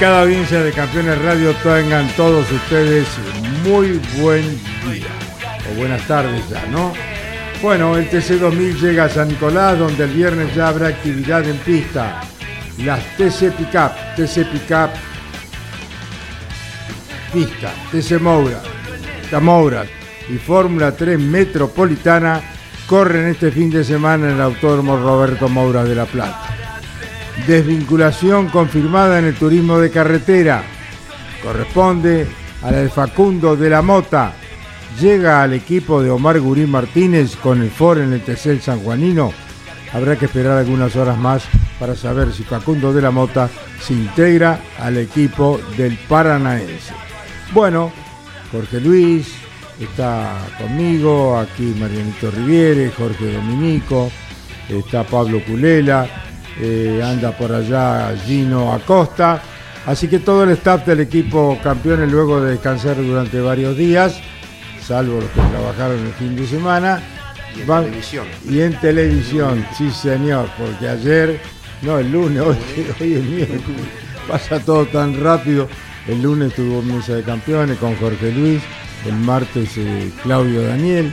cada audiencia de Campeones Radio tengan todos ustedes muy buen día o buenas tardes ya, ¿no? Bueno, el TC2000 llega a San Nicolás donde el viernes ya habrá actividad en pista. Las TC Pickup, TC Pickup Pista, TC Moura, Moura y Fórmula 3 Metropolitana corren este fin de semana en el Autódromo Roberto Moura de La Plata. Desvinculación confirmada en el turismo de carretera. Corresponde a la de Facundo de la Mota. Llega al equipo de Omar Gurín Martínez con el FOR en el Tesel San Juanino. Habrá que esperar algunas horas más para saber si Facundo de la Mota se integra al equipo del Paranaense. Bueno, Jorge Luis está conmigo, aquí Marianito Riviere, Jorge Dominico, está Pablo Culela, eh, anda por allá Gino Acosta. Así que todo el staff del equipo campeones luego de descansar durante varios días, salvo los que trabajaron el fin de semana. Y en televisión. Y en televisión, sí señor, porque ayer, no, el lunes, hoy, hoy el miércoles, pasa todo tan rápido. El lunes tuvo mesa de campeones con Jorge Luis, el martes eh, Claudio Daniel.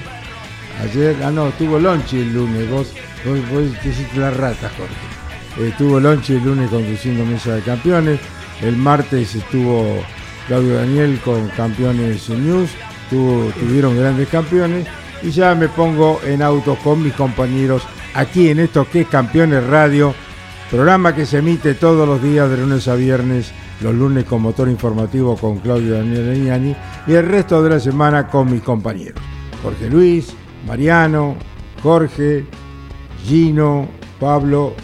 Ayer, ah no, tuvo Lonchi el lunes, vos, vos, vos hiciste la rata, Jorge. Estuvo Lonchi el lunes conduciendo Mesa de Campeones. El martes estuvo Claudio Daniel con Campeones News. tuvieron grandes campeones. Y ya me pongo en auto con mis compañeros aquí en esto que es Campeones Radio. Programa que se emite todos los días de lunes a viernes. Los lunes con motor informativo con Claudio Daniel Leñani. Y el resto de la semana con mis compañeros. Jorge Luis, Mariano, Jorge, Gino, Pablo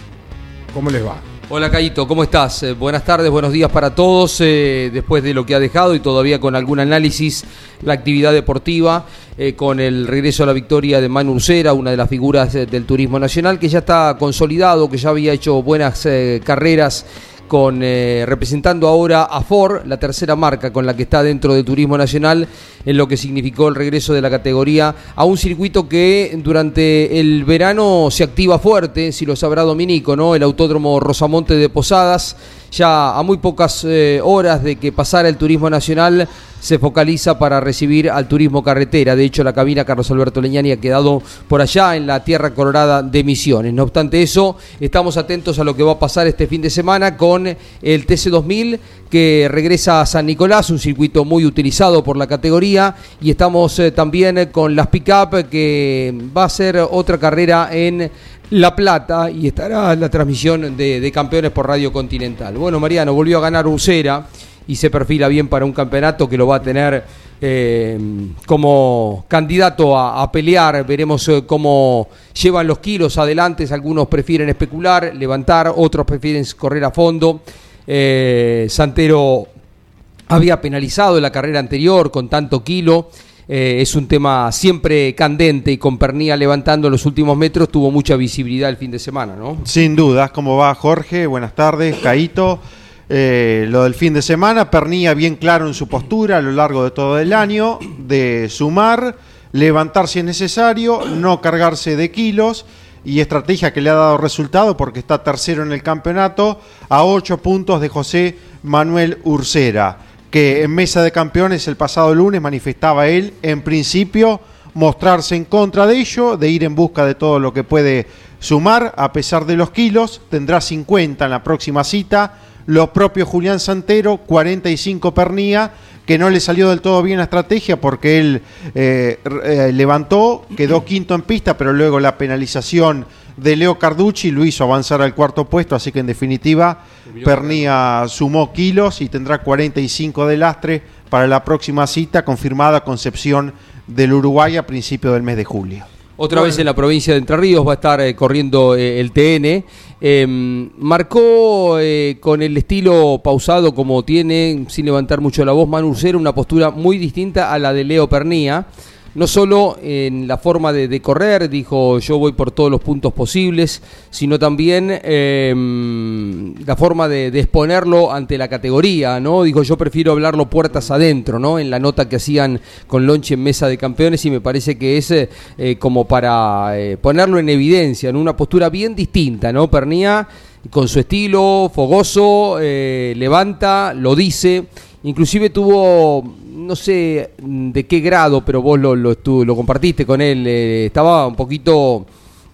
¿Cómo les va? Hola Caito, ¿cómo estás? Eh, buenas tardes, buenos días para todos. Eh, después de lo que ha dejado y todavía con algún análisis, la actividad deportiva, eh, con el regreso a la victoria de Manu Ursera, una de las figuras del turismo nacional, que ya está consolidado, que ya había hecho buenas carreras con eh, representando ahora a Ford, la tercera marca con la que está dentro de Turismo Nacional, en lo que significó el regreso de la categoría a un circuito que durante el verano se activa fuerte, si lo sabrá Dominico, ¿no? El Autódromo Rosamonte de Posadas, ya a muy pocas eh, horas de que pasara el Turismo Nacional se focaliza para recibir al turismo carretera. De hecho, la cabina Carlos Alberto Leñani ha quedado por allá en la Tierra Colorada de Misiones. No obstante eso, estamos atentos a lo que va a pasar este fin de semana con el TC2000 que regresa a San Nicolás, un circuito muy utilizado por la categoría, y estamos eh, también con las pick-up que va a ser otra carrera en la Plata y estará la transmisión de, campeones por Radio Continental. Bueno, Mariano, volvió a ganar Ucera y se perfila bien para un campeonato que lo va a tener eh, como candidato a, pelear. Veremos eh, cómo llevan los kilos adelante. Algunos prefieren especular, levantar, otros prefieren correr a fondo. Eh, Santero había penalizado en la carrera anterior con tanto kilo. Es un tema siempre candente y con Pernía levantando los últimos metros tuvo mucha visibilidad el fin de semana, ¿no? Sin dudas, ¿cómo va Jorge? Buenas tardes, Caito. Eh, lo del fin de semana, Pernilla bien claro en su postura a lo largo de todo el año, de sumar, levantar si es necesario, no cargarse de kilos y estrategia que le ha dado resultado porque está tercero en el campeonato a ocho puntos de José Manuel Ursera, que en mesa de campeones el pasado lunes manifestaba él en principio mostrarse en contra de ello, de ir en busca de todo lo que puede sumar, a pesar de los kilos, tendrá 50 en la próxima cita, los propios Julián Santero, 45 Pernía, que no le salió del todo bien la estrategia porque él eh, eh, levantó, quedó quinto en pista, pero luego la penalización de Leo Carducci lo hizo avanzar al cuarto puesto, así que en definitiva Pernía sumó kilos y tendrá 45 de lastre para la próxima cita confirmada Concepción del Uruguay a principios del mes de julio. Otra vez en la provincia de Entre Ríos va a estar eh, corriendo eh, el TN. Em, marcó eh, con el estilo pausado como tiene, sin levantar mucho la voz, Manu una postura muy distinta a la de Leo Pernía no solo en la forma de, correr, dijo yo voy por todos los puntos posibles, sino también em, la forma de, exponerlo ante la categoría, ¿no? Dijo yo prefiero hablarlo puertas adentro, ¿no? En la nota que hacían con Lonche en Mesa de Campeones y me parece que es eh, como para eh, ponerlo en evidencia, en una postura bien distinta, ¿no? Pernía con su estilo fogoso, eh, levanta, lo dice, inclusive tuvo no sé de qué grado, pero vos lo, lo, lo compartiste con él, eh, estaba un poquito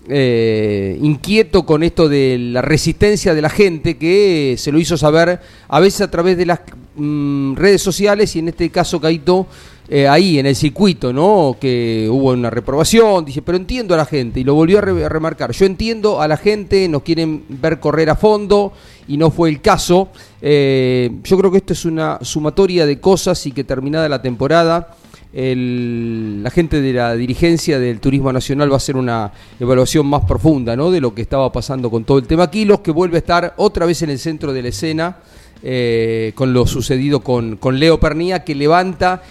eh, inquieto con esto de la resistencia de la gente que se lo hizo saber a veces a través de las mm, redes sociales y en este caso Caito eh, ahí en el circuito, ¿no? Que hubo una reprobación, dice, pero entiendo a la gente, y lo volvió a, remarcar, yo entiendo a la gente, nos quieren ver correr a fondo, y no fue el caso. Eh, yo creo que esto es una sumatoria de cosas y que terminada la temporada, la gente de la dirigencia del Turismo Nacional va a hacer una evaluación más profunda, ¿no? De lo que estaba pasando con todo el tema Kilos, que vuelve a estar otra vez en el centro de la escena. Eh, con lo sucedido con, con Leo Pernía, que levanta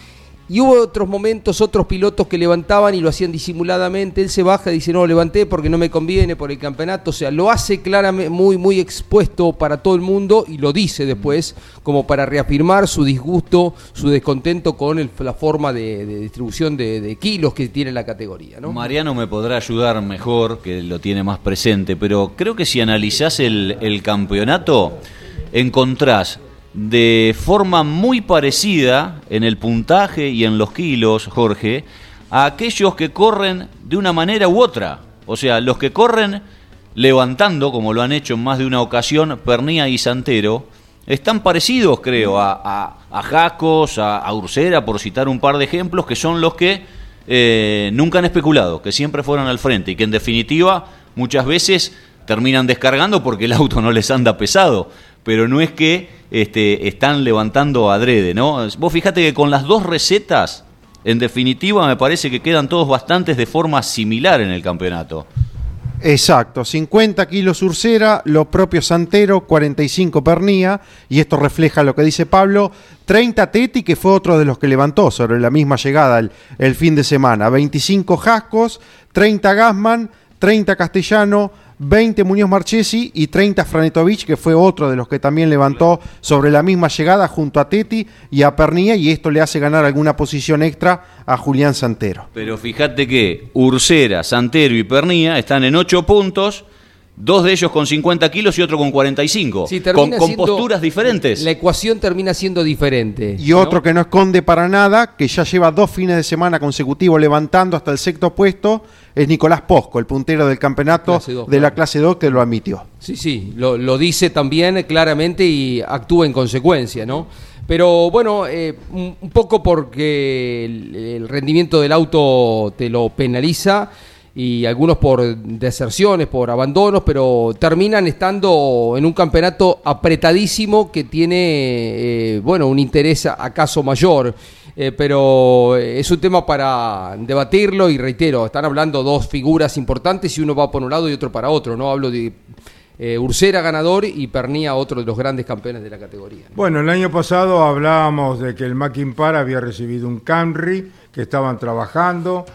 y hubo otros momentos, otros pilotos que levantaban y lo hacían disimuladamente. Él se baja y dice, no, levanté porque no me conviene por el campeonato. O sea, lo hace claramente muy, muy expuesto para todo el mundo y lo dice después como para reafirmar su disgusto, su descontento con la forma de, distribución de, kilos que tiene la categoría. ¿no? Mariano me podrá ayudar mejor, que lo tiene más presente, pero creo que si analizás el, el campeonato, encontrás de forma muy parecida en el puntaje y en los kilos, Jorge, a aquellos que corren de una manera u otra. O sea, los que corren levantando, como lo han hecho en más de una ocasión, Pernía y Santero, están parecidos, creo, a, a, Jacos, a, Ursera, por citar un par de ejemplos, que son los que eh, nunca han especulado, que siempre fueron al frente y que en definitiva muchas veces terminan descargando porque el auto no les anda pesado pero no es que este, están levantando adrede, ¿no? Vos fíjate que con las dos recetas, en definitiva, me parece que quedan todos bastantes de forma similar en el campeonato. Exacto, 50 kilos Ursera, lo propio Santero, 45 Pernía, y esto refleja lo que dice Pablo, 30 Teti, que fue otro de los que levantó sobre la misma llegada el, el fin de semana, 25 Jascos, 30 Gasman, 30 Castellano, 20 Muñoz Marchesi y 30 Franetovich, que fue otro de los que también levantó sobre la misma llegada junto a Teti y a Pernía, y esto le hace ganar alguna posición extra a Julián Santero. Pero fíjate que Ursera, Santero y Pernía están en 8 puntos Dos de ellos con 50 kilos y otro con 45. con, con posturas diferentes. La ecuación termina siendo diferente. Y otro que no esconde para nada, que ya lleva dos fines de semana consecutivos levantando hasta el sexto puesto, es Nicolás Posco, el puntero del campeonato de la clase 2 que lo admitió. Sí, sí, lo, dice también claramente y actúa en consecuencia, ¿no? Pero bueno, eh, un poco porque el rendimiento del auto te lo penaliza y algunos por deserciones, por abandonos, pero terminan estando en un campeonato apretadísimo que tiene, eh, bueno, un interés acaso mayor. Eh, pero es un tema para debatirlo y reitero, están hablando dos figuras importantes y uno va por un lado y otro para otro, ¿no? Hablo de eh, Ursera ganador y Pernía otro de los grandes campeones de la categoría. Bueno, el año pasado hablábamos de que el Mackin Par había recibido un Camry, que estaban trabajando,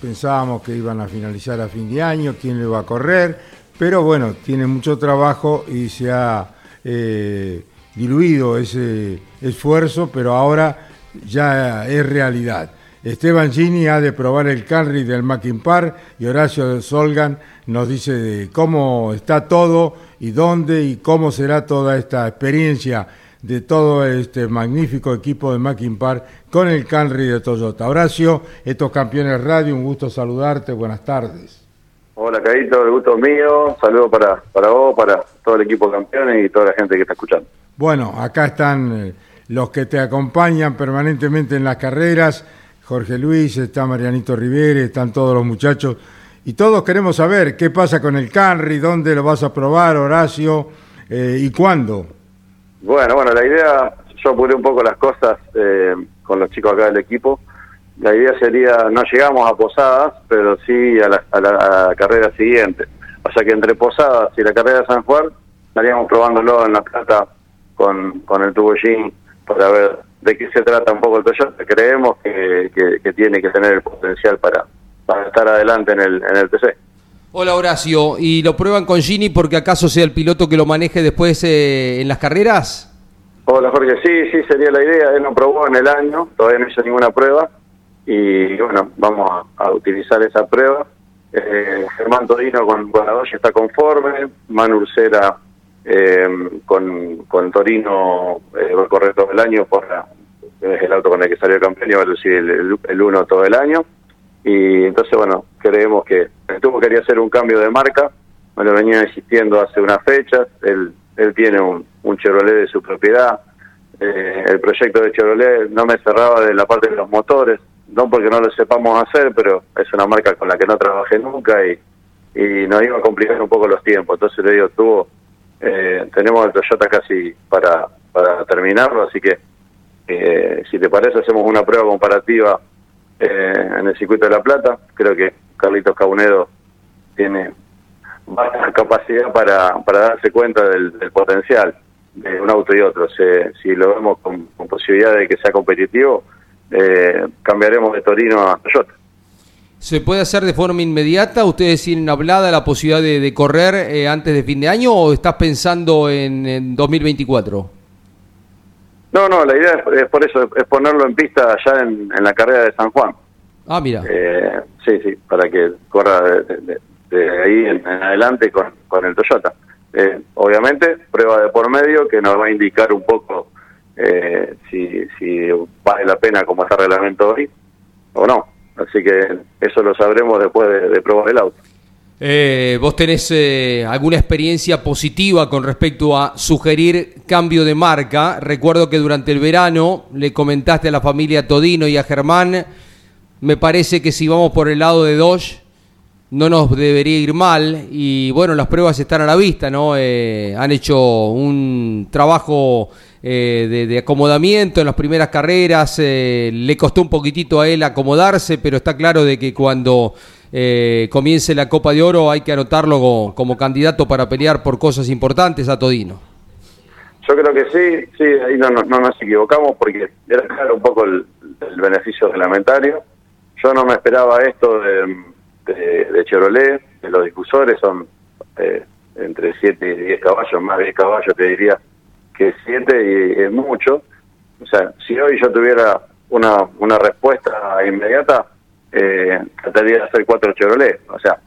pensábamos que iban a finalizar a fin de año, quién le va a correr, pero bueno, tiene mucho trabajo y se ha eh, diluido ese esfuerzo, pero ahora ya es realidad. Esteban Gini ha de probar el Canry del Mackin Park y Horacio Solgan nos dice de cómo está todo y dónde y cómo será toda esta experiencia de todo este magnífico equipo de Mackin Park con el Camry de Toyota. Horacio, estos campeones radio, un gusto saludarte, buenas tardes. Hola, Caíto, el gusto es mío. Saludos para, para vos, para todo el equipo de campeones y toda la gente que está escuchando. Bueno, acá están eh, los que te acompañan permanentemente en las carreras. Jorge Luis, está Marianito Rivera, están todos los muchachos. Y todos queremos saber qué pasa con el Canry, dónde lo vas a probar, Horacio, eh, y cuándo. Bueno, bueno, la idea, yo apuré un poco las cosas eh, con los chicos acá del equipo la idea sería, no llegamos a Posadas, pero sí a la, carrera siguiente. O sea que entre Posadas y la carrera de San Juan estaríamos probándolo en La Plata con, con el tubollín para ver de qué se trata un poco el Toyota. Creemos que, que, tiene que tener el potencial para, para estar adelante en el, en el TC. Hola Horacio, ¿y lo prueban con Gini porque acaso sea el piloto que lo maneje después eh, en las carreras? Hola Jorge, sí, sí, sería la idea. Él no probó en el año, todavía no hizo ninguna prueba y bueno, vamos a, utilizar esa prueba. Eh, Germán Torino con, con la está conforme, Manu Ursera eh, con, con Torino eh, va a correr todo el año, por es el auto con el que salió campeón y va a lucir el, el, uno todo el año. Y entonces, bueno, creemos que tuvo quería hacer un cambio de marca, me lo venía insistiendo hace unas fechas, él, él tiene un, un Chevrolet de su propiedad, eh, el proyecto de Chevrolet no me cerraba de la parte de los motores, no porque no lo sepamos hacer, pero es una marca con la que no trabajé nunca y, y nos iba a complicar un poco los tiempos. Entonces le digo, tuvo, eh, tenemos el Toyota casi para, para terminarlo, así que eh, si te parece hacemos una prueba comparativa eh, en el circuito de La Plata. Creo que Carlitos Caunedo tiene bastante capacidad para, para darse cuenta del, potencial de un auto y otro. si lo vemos con posibilidad de que sea competitivo, eh, cambiaremos de Torino a Toyota. ¿Se puede hacer de forma inmediata? ¿Ustedes tienen hablada la posibilidad de, correr eh, antes de fin de año o estás pensando en, 2024? No, no, la idea es, por eso, es ponerlo en pista allá en, la carrera de San Juan. Ah, mira. Eh, sí, sí, para que corra de, ahí en, adelante con, con el Toyota. Eh, obviamente, prueba de por medio que nos va a indicar un poco eh, si, si vale la pena como está el reglamento hoy o no. Así que eso lo sabremos después de, probar el auto. Eh, ¿Vos tenés eh, alguna experiencia positiva con respecto a sugerir cambio de marca? Recuerdo que durante el verano le comentaste a la familia Todino y a Germán, me parece que si vamos por el lado de Dodge no nos debería ir mal y bueno, las pruebas están a la vista, ¿no? han hecho un trabajo eh, de, acomodamiento en las primeras carreras. Eh, le costó un poquitito a él acomodarse, pero está claro de que cuando eh, comience la Copa de Oro hay que anotarlo como, candidato para pelear por cosas importantes a Todino. Yo creo que sí, sí, ahí no, nos equivocamos porque era claro un poco el, beneficio reglamentario. Yo no me esperaba esto de, de, Chevrolet, de los difusores son entre 7 y 10 caballos, más de 10 caballos te diría, que siete y es mucho. O sea, si hoy yo tuviera una, una respuesta inmediata, eh, trataría de hacer cuatro Chevrolet, o sea,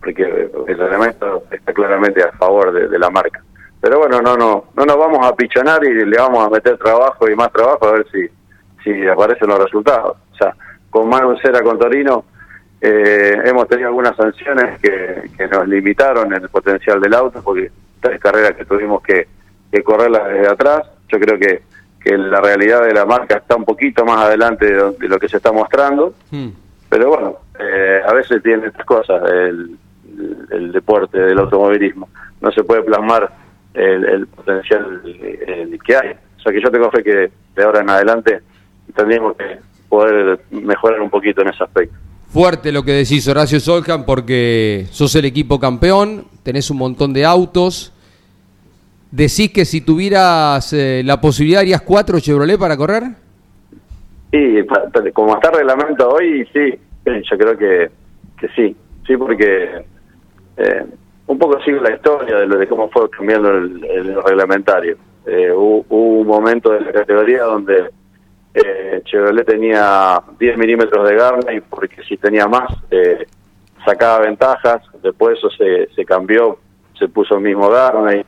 porque el elemento está claramente a favor de, la marca. Pero bueno, no, no, no nos vamos a pichonar y le vamos a meter trabajo y más trabajo a ver si, si aparecen los resultados. O sea, con Manu Cera con Torino eh, hemos tenido algunas sanciones que, que nos limitaron el potencial del auto, porque tres carreras que tuvimos que que correrla desde atrás. Yo creo que, que la realidad de la marca está un poquito más adelante de lo, que se está mostrando. Hmm. Pero bueno, eh, a veces tiene estas cosas el, el, deporte del automovilismo. No se puede plasmar el, potencial que hay. O sea que yo tengo fe que de ahora en adelante tendríamos que poder mejorar un poquito en ese aspecto. Fuerte lo que decís Horacio Soljan porque sos el equipo campeón, tenés un montón de autos, ¿Decís que si tuvieras eh, la posibilidad harías cuatro Chevrolet para correr? Sí, como está el reglamento hoy, sí, yo creo que, que sí, sí, porque eh, un poco sigue la historia de, lo, de cómo fue cambiando el, reglamentario. Eh, hubo, un momento de la categoría donde Chevrolet tenía 10 milímetros de Garney porque si tenía más sacaba ventajas, después eso se, se cambió, se puso el mismo Garney,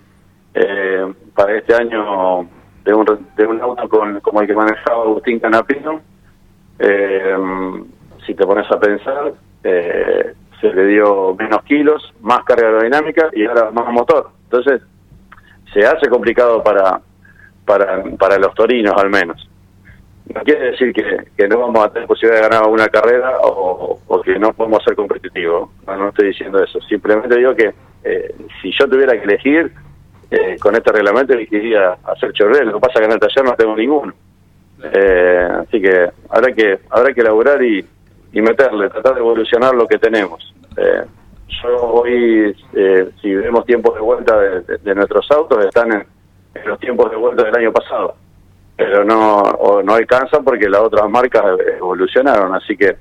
eh, para este año de, un, de un auto con, como el que manejaba Agustín Canapino, eh, si te pones a pensar, eh, se le dio menos kilos, más carga aerodinámica y ahora más motor. Entonces, se hace complicado para, para, para los torinos al menos. No quiere decir que, que no vamos a tener posibilidad de ganar una carrera o, o que no podemos ser competitivos. No, no estoy diciendo eso. Simplemente digo que eh, si yo tuviera que elegir, eh, con este reglamento elegiría hacer Chevrolet. Lo que pasa que en el taller no tengo ninguno. Eh, así que habrá que habrá que elaborar y, y meterle, tratar de evolucionar lo que tenemos. Eh, yo hoy, eh, si vemos tiempos de vuelta de, nuestros autos, están en, los tiempos de vuelta del año pasado, pero no o no alcanzan porque las otras marcas evolucionaron, así que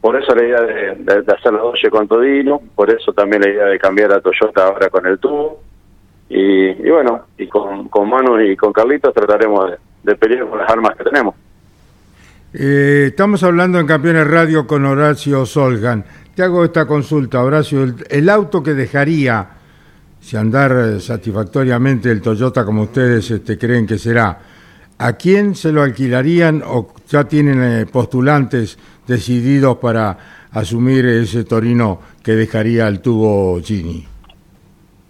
por eso la idea de, de- de hacer la Dodge con Todino, por eso también la idea de cambiar a Toyota ahora con el tubo, y, bueno, y con, con Manu y con Carlitos trataremos de, de pelear con las armas que tenemos. Eh, estamos hablando en Campeones Radio con Horacio Solgan. Te hago esta consulta, Horacio. El, el auto que dejaría, si andar eh, satisfactoriamente el Toyota como ustedes este, creen que será, ¿a quién se lo alquilarían o ya tienen eh, postulantes decididos para asumir ese Torino que dejaría el tubo Gini?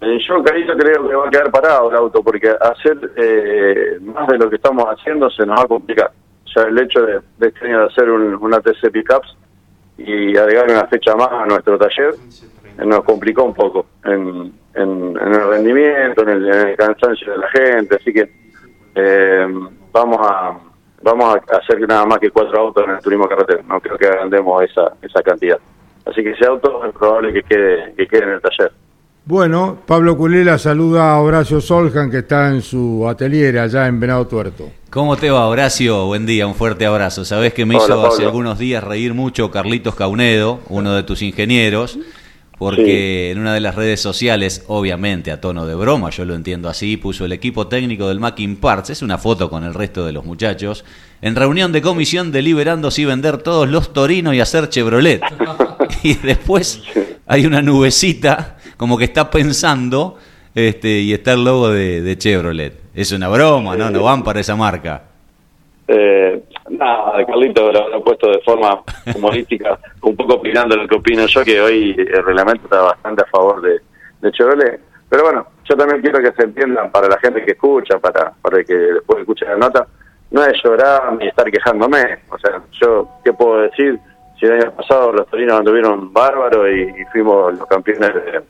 Eh, Yo, Carito, creo que va a quedar parado el auto porque hacer eh, más de lo que estamos haciendo se nos va a complicar. Sea, el hecho de, de este de hacer un, una TC Pickups y agregar una fecha más a nuestro taller eh, nos complicó un poco en, en, en el rendimiento, en el, en el cansancio de la gente. Así que eh, vamos a vamos a hacer nada más que cuatro autos en el turismo carretero. No creo que agrandemos esa, esa cantidad. Así que ese auto es probable que quede, que quede en el taller. Bueno, Pablo Culela saluda a Horacio Solgan que está en su atelier allá en Venado Tuerto. ¿Cómo te va, Horacio? Buen día, un fuerte abrazo. Sabés que me Hola, hizo hace algunos días reír mucho Carlitos Caunedo, uno de tus ingenieros, porque en una de las redes sociales, obviamente a tono de broma, yo lo entiendo así, puso el equipo técnico del Mackin Parts, es una foto con el resto de los muchachos, en reunión de comisión deliberando si vender todos los Torinos y hacer Chevrolet. y después hay una nubecita como que está pensando este, y está el logo de, Chevrolet. Es una broma, ¿no? No van para esa marca. Eh, nada, Carlito lo habrá puesto de forma humorística, un poco opinando lo que opino yo, que hoy el reglamento está bastante a favor de, de Chevrolet. Pero bueno, yo también quiero que se entiendan para la gente que escucha, para, para el que después escuche la nota, no es llorar ni estar quejándome. O sea, yo, ¿qué puedo decir? Si el año pasado los torinos anduvieron bárbaros y, y fuimos los campeones de-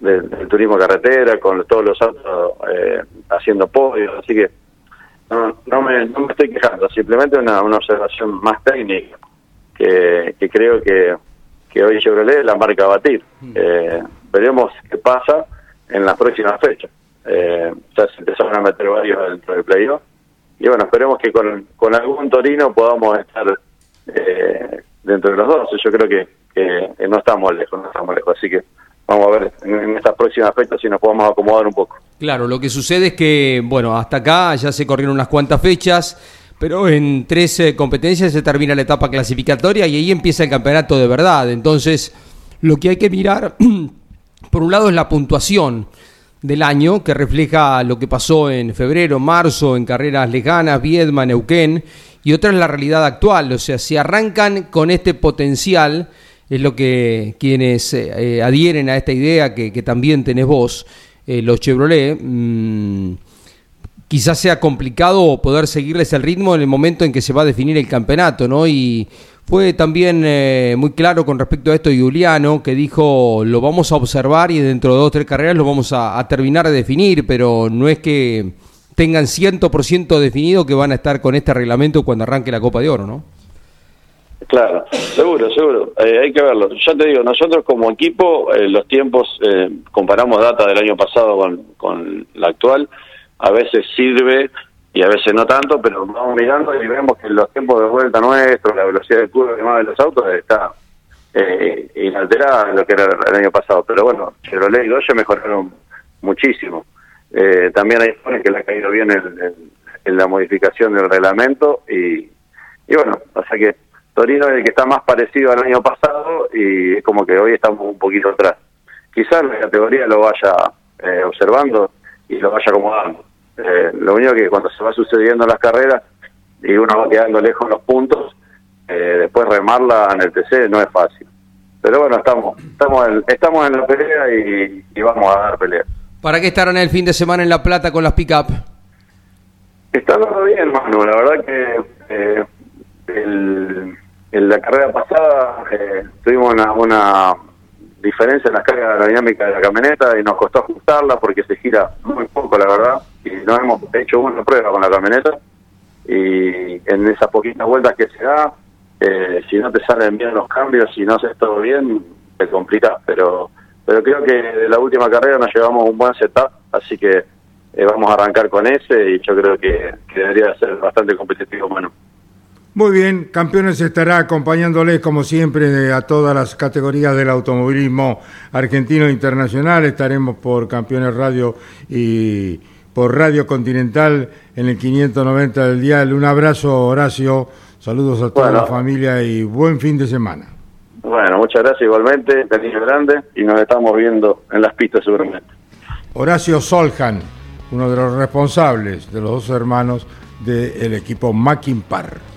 del, del turismo carretera, con todos los autos eh, haciendo podios, así que no, no, me, no me estoy quejando, simplemente una, una observación más técnica, que, que creo que, que hoy Chevrolet es la marca a batir. Eh, veremos qué pasa en las próximas fechas. Eh, ya se empezaron a meter varios dentro del playoff, y bueno, esperemos que con, con algún Torino podamos estar eh, dentro de los dos. Yo creo que, que no estamos lejos, no estamos lejos, así que vamos a ver en, estas próximas fechas si nos podemos acomodar un poco. Claro, lo que sucede es que, bueno, hasta acá ya se corrieron unas cuantas fechas, pero en tres eh, competencias se termina la etapa clasificatoria y ahí empieza el campeonato de verdad. Entonces, lo que hay que mirar, por un lado, es la puntuación del año, que refleja lo que pasó en febrero, marzo, en carreras lejanas, Viedma, Neuquén, y otra es la realidad actual. O sea, si arrancan con este potencial, es lo que quienes eh, eh, adhieren a esta idea que, también tenés vos, eh, los Chevrolet, mm, quizás sea complicado poder seguirles el ritmo en el momento en que se va a definir el campeonato, ¿no? Y fue también eh, muy claro con respecto a esto Juliano, que dijo, lo vamos a observar y dentro de dos o tres carreras lo vamos a, a terminar de definir, pero no es que tengan 100% definido que van a estar con este reglamento cuando arranque la Copa de Oro, ¿no? Claro, seguro, seguro. Eh, hay que verlo. Ya te digo, nosotros como equipo, eh, los tiempos, eh, comparamos data del año pasado con, con la actual, a veces sirve y a veces no tanto, pero vamos mirando y vemos que los tiempos de vuelta nuestros, la velocidad de curva y demás de los autos está eh, inalterada en lo que era el año pasado. Pero bueno, Chevrolet y Dodge mejoraron muchísimo. Eh, también hay jóvenes que le ha caído bien en, en- en la modificación del reglamento y, y bueno, o sea que Torino es el que está más parecido al año pasado y es como que hoy estamos un poquito atrás. Quizás la categoría lo vaya eh, observando y lo vaya acomodando. Eh, lo único que cuando se va sucediendo las carreras y uno va quedando lejos en los puntos, eh, después remarla en el TC no es fácil. Pero bueno, estamos estamos en, estamos en la pelea y, vamos a dar pelea. ¿Para qué estarán el fin de semana en La Plata con las pick-up? Está todo bien, Manu. La verdad que eh, en la carrera pasada eh, tuvimos una, diferencia en la carga aerodinámica de la camioneta y nos costó ajustarla porque se gira muy poco, la verdad. Y no hemos hecho una prueba con la camioneta. Y en esas poquitas vueltas que se da, eh, si no te salen bien los cambios, si no haces todo bien, te complicas. Pero, pero creo que de la última carrera nos llevamos un buen setup, así que eh, vamos a arrancar con ese y yo creo que, que debería ser bastante competitivo. Bueno. Muy bien, Campeones estará acompañándoles como siempre a todas las categorías del automovilismo argentino e internacional. Estaremos por Campeones Radio y por Radio Continental en el 590 del dial. Un abrazo, Horacio. Saludos a toda la familia y buen fin de semana. Bueno, muchas gracias igualmente, cariño grande, y nos estamos viendo en las pistas seguramente. Horacio Soljan, uno de los responsables de los dos hermanos del equipo Mackin Par.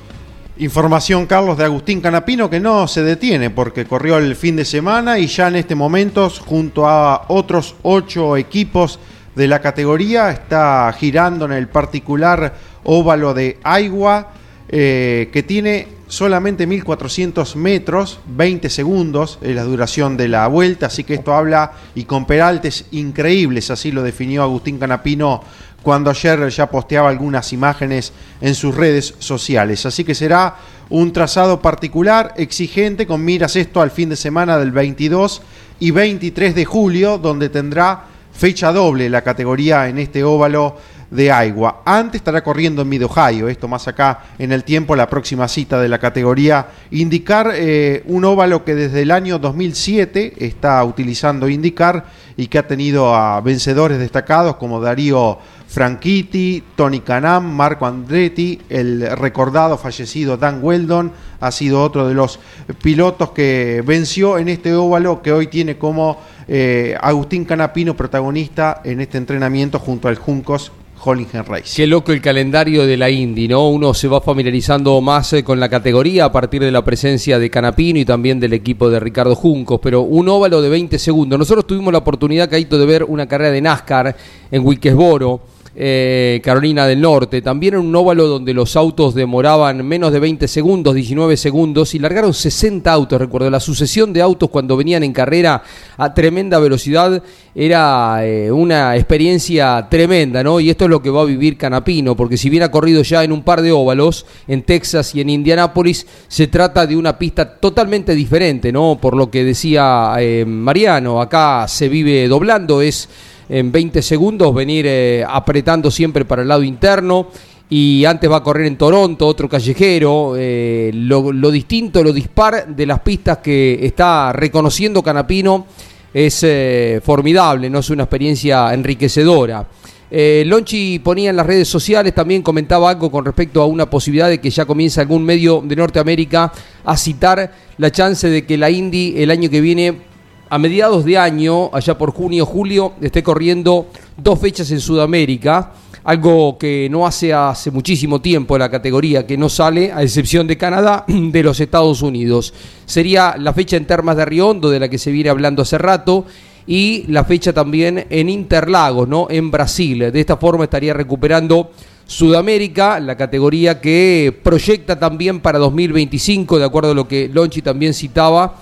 Información, Carlos, de Agustín Canapino, que no se detiene porque corrió el fin de semana y ya en este momento, junto a otros ocho equipos de la categoría, está girando en el particular óvalo de Aigua, eh, que tiene solamente 1400 metros, 20 segundos es la duración de la vuelta, así que esto habla y con peraltes increíbles, así lo definió Agustín Canapino cuando ayer ya posteaba algunas imágenes en sus redes sociales. Así que será un trazado particular, exigente, con miras esto al fin de semana del 22 y 23 de julio, donde tendrá fecha doble la categoría en este óvalo de Agua. Antes estará corriendo en Mid Ohio, esto más acá en el tiempo, la próxima cita de la categoría. Indicar eh, un óvalo que desde el año 2007 está utilizando Indicar y que ha tenido a vencedores destacados como Darío Franchitti, Tony Canam, Marco Andretti, el recordado fallecido Dan Weldon, ha sido otro de los pilotos que venció en este óvalo que hoy tiene como eh, Agustín Canapino protagonista en este entrenamiento junto al Juncos Hollingen Race. Qué loco el calendario de la Indy, ¿no? Uno se va familiarizando más eh, con la categoría a partir de la presencia de Canapino y también del equipo de Ricardo Juncos, pero un óvalo de 20 segundos. Nosotros tuvimos la oportunidad, Caito, de ver una carrera de NASCAR en Wilkesboro eh, Carolina del Norte, también en un óvalo donde los autos demoraban menos de 20 segundos, 19 segundos, y largaron 60 autos, recuerdo, la sucesión de autos cuando venían en carrera a tremenda velocidad era eh, una experiencia tremenda, ¿no? Y esto es lo que va a vivir Canapino, porque si bien ha corrido ya en un par de óvalos, en Texas y en Indianápolis, se trata de una pista totalmente diferente, ¿no? Por lo que decía eh, Mariano, acá se vive doblando, es en 20 segundos, venir eh, apretando siempre para el lado interno. Y antes va a correr en Toronto, otro callejero. Eh, lo, distinto, lo dispar de las pistas que está reconociendo Canapino es eh, formidable, no es una experiencia enriquecedora. Lonchi ponía en las redes sociales, también comentaba algo con respecto a una posibilidad de que ya comience algún medio de Norteamérica a citar la chance de que la Indy el año que viene a mediados de año, allá por junio, julio, esté corriendo dos fechas en Sudamérica, algo que no hace hace muchísimo tiempo la categoría, que no sale, a excepción de Canadá, de los Estados Unidos. Sería la fecha en Termas de Riondo, de la que se viene hablando hace rato, y la fecha también en Interlagos, ¿no? En Brasil. De esta forma estaría recuperando Sudamérica, la categoría que proyecta también para 2025, de acuerdo a lo que Lonchi también citaba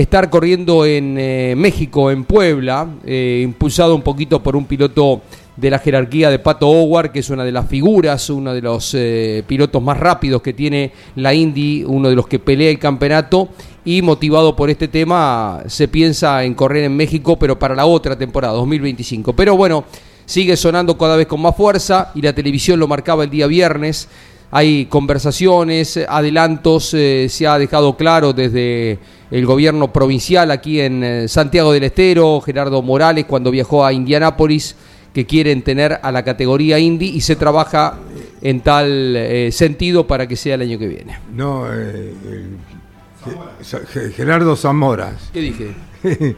estar corriendo en eh, México, en Puebla, eh, impulsado un poquito por un piloto de la jerarquía de Pato Howard, que es una de las figuras, uno de los eh, pilotos más rápidos que tiene la Indy, uno de los que pelea el campeonato, y motivado por este tema se piensa en correr en México, pero para la otra temporada, 2025. Pero bueno, sigue sonando cada vez con más fuerza y la televisión lo marcaba el día viernes. Hay conversaciones, adelantos, se ha dejado claro desde el gobierno provincial aquí en eh, Santiago del Estero, Gerardo Morales cuando viajó a Indianápolis, que quieren tener a la categoría Indy y se trabaja en tal eh, sentido para que sea el año que viene. No, eh, Gerardo Zamora. ¿Qué dije?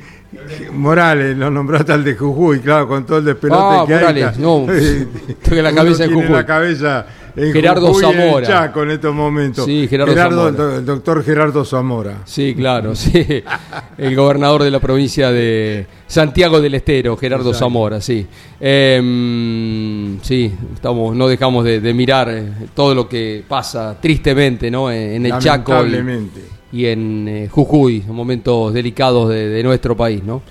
Morales, lo nombraste al de Jujuy, claro, con todo el despelote Ah, que Morales, hay. no, en la cabeza de Jujuy. la cabeza Gerardo Jujuy Zamora. Chaco en estos momentos. Sí, Gerardo el, Zamora. el doctor Gerardo Zamora. Sí, claro, sí. El gobernador de la provincia de Santiago del Estero, Gerardo Exacto. Zamora, sí. Em, sí, estamos, no dejamos de, de mirar eh, todo lo que pasa tristemente, ¿no? En, el Chaco y, en eh, Jujuy, momentos delicados de, de nuestro país, ¿no?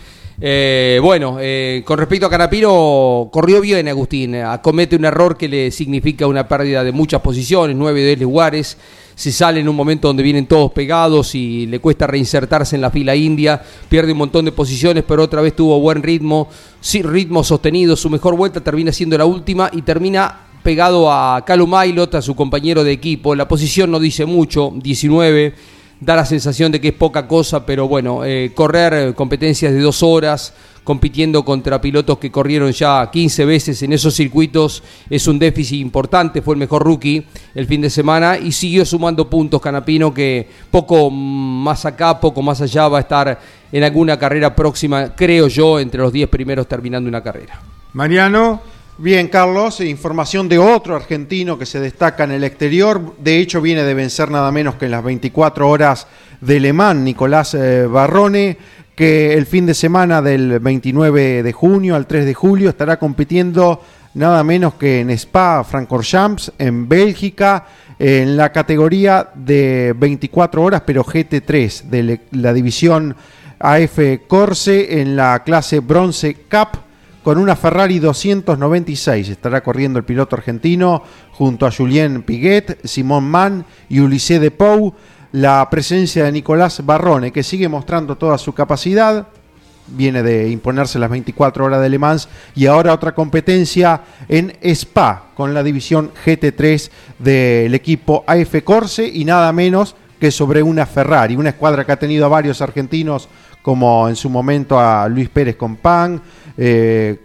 Eh, bueno, eh, con respecto a Canapino, corrió bien Agustín, eh, acomete un error que le significa una pérdida de muchas posiciones, nueve de 10 lugares, se sale en un momento donde vienen todos pegados y le cuesta reinsertarse en la fila india, pierde un montón de posiciones, pero otra vez tuvo buen ritmo, sí, ritmo sostenido, su mejor vuelta termina siendo la última y termina pegado a Calum Aylot, a su compañero de equipo, la posición no dice mucho, 19, da la sensación de que es poca cosa, pero bueno, eh, correr eh, competencias de dos horas, compitiendo contra pilotos que corrieron ya 15 veces en esos circuitos, es un déficit importante, fue el mejor rookie el fin de semana y siguió sumando puntos Canapino que poco más acá, poco más allá va a estar en alguna carrera próxima, creo yo, entre los 10 primeros terminando una carrera. Mariano, Bien, Carlos, información de otro argentino que se destaca en el exterior. De hecho, viene de vencer nada menos que en las 24 horas de Le Mans, Nicolás eh, Barrone, que el fin de semana del 29 de junio al 3 de julio estará compitiendo nada menos que en Spa Francorchamps, en Bélgica, en la categoría de 24 horas, pero GT3, de la división AF Corse, en la clase Bronze Cup con una Ferrari 296. Estará corriendo el piloto argentino junto a Julien Piguet, Simón Mann y Ulysse de Pou. La presencia de Nicolás Barrone, que sigue mostrando toda su capacidad. Viene de imponerse las 24 horas de Le Mans y ahora otra competencia en Spa con la división GT3 del equipo AF Corse y nada menos que sobre una Ferrari, una escuadra que ha tenido a varios argentinos como en su momento a Luis Pérez Compán, eh,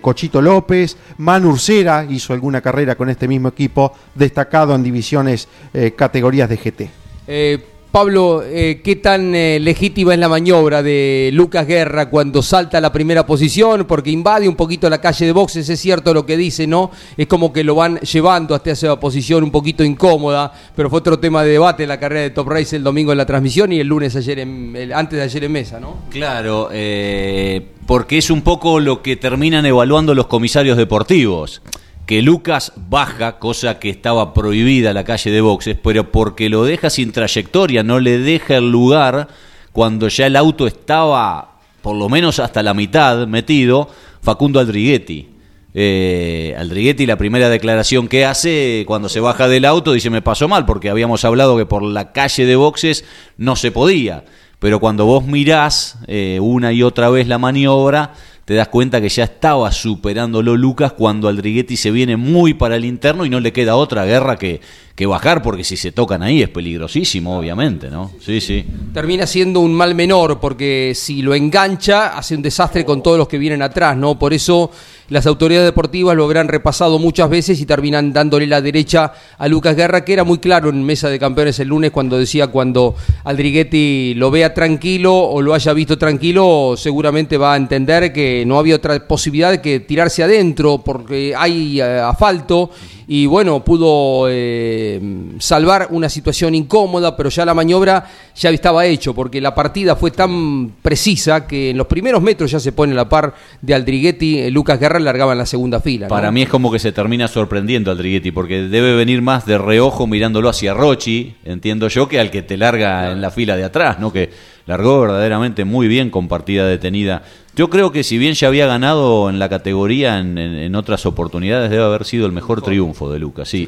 Cochito López, Manu Ursera hizo alguna carrera con este mismo equipo, destacado en divisiones eh, categorías de GT. Eh, Pablo, eh, ¿qué tan eh, legítima es la maniobra de Lucas Guerra cuando salta a la primera posición? Porque invade un poquito la calle de boxes, es cierto lo que dice, ¿no? Es como que lo van llevando hasta esa posición un poquito incómoda, pero fue otro tema de debate en la carrera de Top Race el domingo en la transmisión y el lunes ayer en, antes de ayer en mesa, ¿no? Claro, eh, porque es un poco lo que terminan evaluando los comisarios deportivos. Que Lucas baja, cosa que estaba prohibida la calle de boxes, pero porque lo deja sin trayectoria, no le deja el lugar cuando ya el auto estaba, por lo menos hasta la mitad, metido, Facundo Aldriguetti. Eh, Aldriguetti, la primera declaración que hace cuando se baja del auto, dice: Me pasó mal, porque habíamos hablado que por la calle de boxes no se podía. Pero cuando vos mirás eh, una y otra vez la maniobra, te das cuenta que ya estaba superándolo Lucas cuando Aldriguetti se viene muy para el interno y no le queda otra guerra que, que bajar, porque si se tocan ahí es peligrosísimo, obviamente, ¿no? Sí, sí. termina siendo un mal menor, porque si lo engancha, hace un desastre con todos los que vienen atrás, ¿no? Por eso las autoridades deportivas lo habrán repasado muchas veces y terminan dándole la derecha a Lucas Guerra, que era muy claro en Mesa de Campeones el lunes cuando decía cuando Aldriguetti lo vea tranquilo o lo haya visto tranquilo, seguramente va a entender que no había otra posibilidad que tirarse adentro porque hay eh, asfalto y bueno, pudo eh, salvar una situación incómoda, pero ya la maniobra ya estaba hecho, porque la partida fue tan precisa que en los primeros metros ya se pone la par de Aldriguetti, eh, Lucas Guerra largaba en la segunda fila. Para mí es como que se termina sorprendiendo Aldriguetti, porque debe venir más de reojo mirándolo hacia Rochi, entiendo yo, que al que te larga en la fila de atrás, ¿no? Que largó verdaderamente muy bien con partida detenida. Yo creo que si bien ya había ganado en la categoría en, en- en otras oportunidades, debe haber sido el mejor triunfo de Lucas, sí.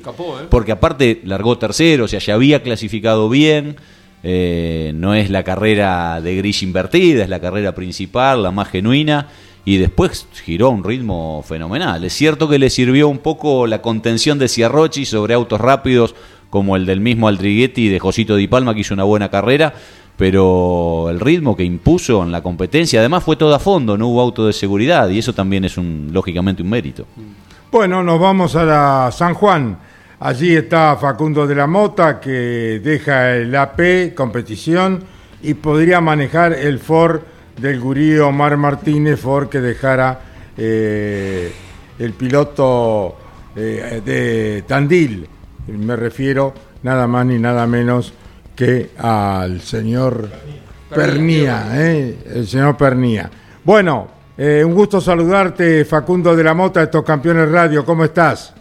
Porque aparte largó tercero, o sea, ya había clasificado bien. eh, no es la carrera de gris invertida, es la carrera principal, la más genuina y después giró a un ritmo fenomenal. Es cierto que le sirvió un poco la contención de Ciarrochi sobre autos rápidos como el del mismo Aldriguetti y de Josito Di Palma que hizo una buena carrera, pero el ritmo que impuso en la competencia, además fue todo a fondo, no hubo auto de seguridad y eso también es lógicamente un mérito. Bueno, nos vamos a la San Juan. Allí está Facundo de la Mota que deja el AP competición y podría manejar el Ford del gurí Omar Martínez por que dejara eh, el piloto eh, de Tandil. Me refiero nada más ni nada menos que al señor Pernía, eh, el señor Pernía. Bueno, eh, un gusto saludarte, Facundo de la Mota, estos campeones radio, ¿cómo estás?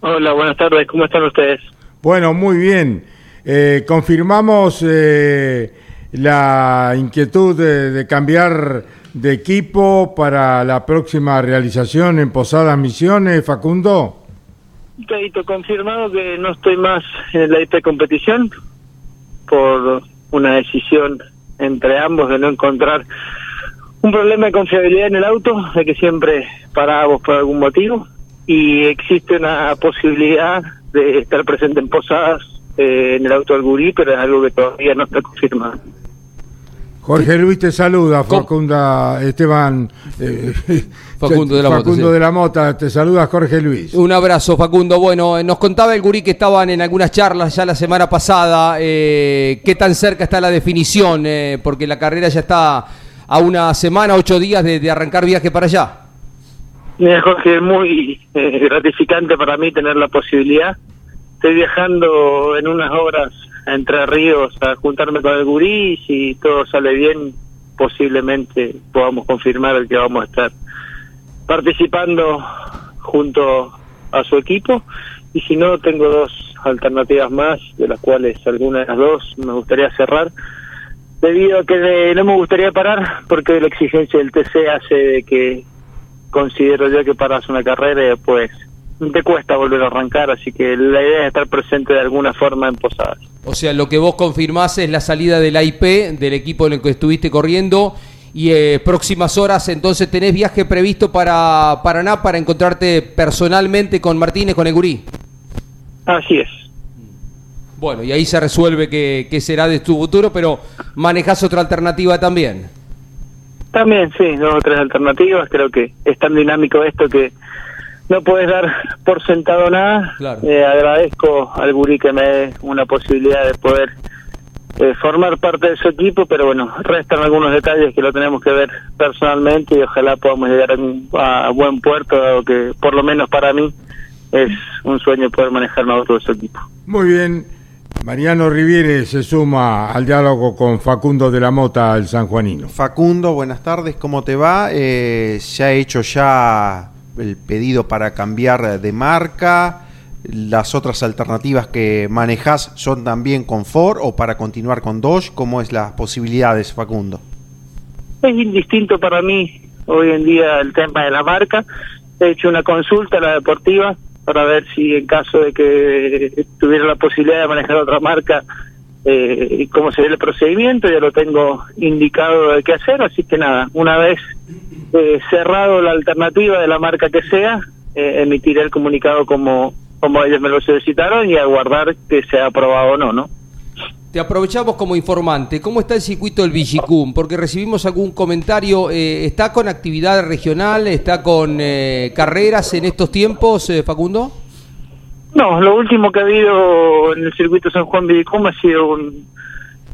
Hola, buenas tardes, ¿cómo están ustedes? Bueno, muy bien. Eh, confirmamos eh, la inquietud de, de cambiar de equipo para la próxima realización en Posadas Misiones, Facundo. Caíto, confirmado que no estoy más en la IP competición por una decisión entre ambos de no encontrar un problema de confiabilidad en el auto, de que siempre parábamos por algún motivo y existe una posibilidad de estar presente en Posadas eh, en el auto del Gurí, pero es algo que todavía no está confirmado. Jorge Luis te saluda, Facunda Esteban. eh, Facundo de la Mota, Facundo sí. de la Mota, te saluda Jorge Luis. Un abrazo, Facundo. Bueno, eh, nos contaba el gurí que estaban en algunas charlas ya la semana pasada. eh, ¿Qué tan cerca está la definición? Eh, porque la carrera ya está a una semana, ocho días de, de arrancar viaje para allá. Mira, Jorge, es muy eh, gratificante para mí tener la posibilidad. Estoy viajando en unas horas a Entre Ríos a juntarme con el gurí y si todo sale bien, posiblemente podamos confirmar que vamos a estar participando junto a su equipo y si no, tengo dos alternativas más, de las cuales alguna de las dos me gustaría cerrar debido a que no me gustaría parar porque la exigencia del TC hace de que considero yo que paras una carrera y después te cuesta volver a arrancar, así que la idea es estar presente de alguna forma en Posadas. O sea, lo que vos confirmás es la salida del IP, del equipo en el que estuviste corriendo. Y eh, próximas horas, entonces, ¿tenés viaje previsto para Paraná para encontrarte personalmente con Martínez, con el gurí? Así es. Bueno, y ahí se resuelve qué, qué será de tu futuro, pero manejás otra alternativa también. También, sí, dos o tres alternativas. Creo que es tan dinámico esto que no puedes dar por sentado nada. Claro. Eh, agradezco al Gurí que me dé una posibilidad de poder eh, formar parte de su equipo, pero bueno, restan algunos detalles que lo tenemos que ver personalmente y ojalá podamos llegar a, un- a buen puerto, dado que por lo menos para mí es un sueño poder manejar un auto de su equipo. Muy bien. Mariano Riviere se suma al diálogo con Facundo de la Mota, el sanjuanino. Facundo, buenas tardes, ¿cómo te va? Eh, ¿Se ha hecho ya el pedido para cambiar de marca? ¿Las otras alternativas que manejas son también con Ford o para continuar con Dodge? ¿Cómo es las posibilidades, Facundo? Es indistinto para mí hoy en día el tema de la marca. He hecho una consulta a la deportiva para ver si en caso de que tuviera la posibilidad de manejar otra marca, eh, cómo sería el procedimiento, ya lo tengo indicado de qué hacer, así que nada, una vez eh, cerrado la alternativa de la marca que sea, eh, emitiré el comunicado como, como ellos me lo solicitaron y aguardar que sea aprobado o no, ¿no? Te aprovechamos como informante. ¿Cómo está el circuito del Vigicum? Porque recibimos algún comentario. eh, ¿Está con actividad regional? ¿Está con eh, carreras en estos tiempos, eh, Facundo? No, lo último que ha habido en el circuito San Juan Villicum ha sido un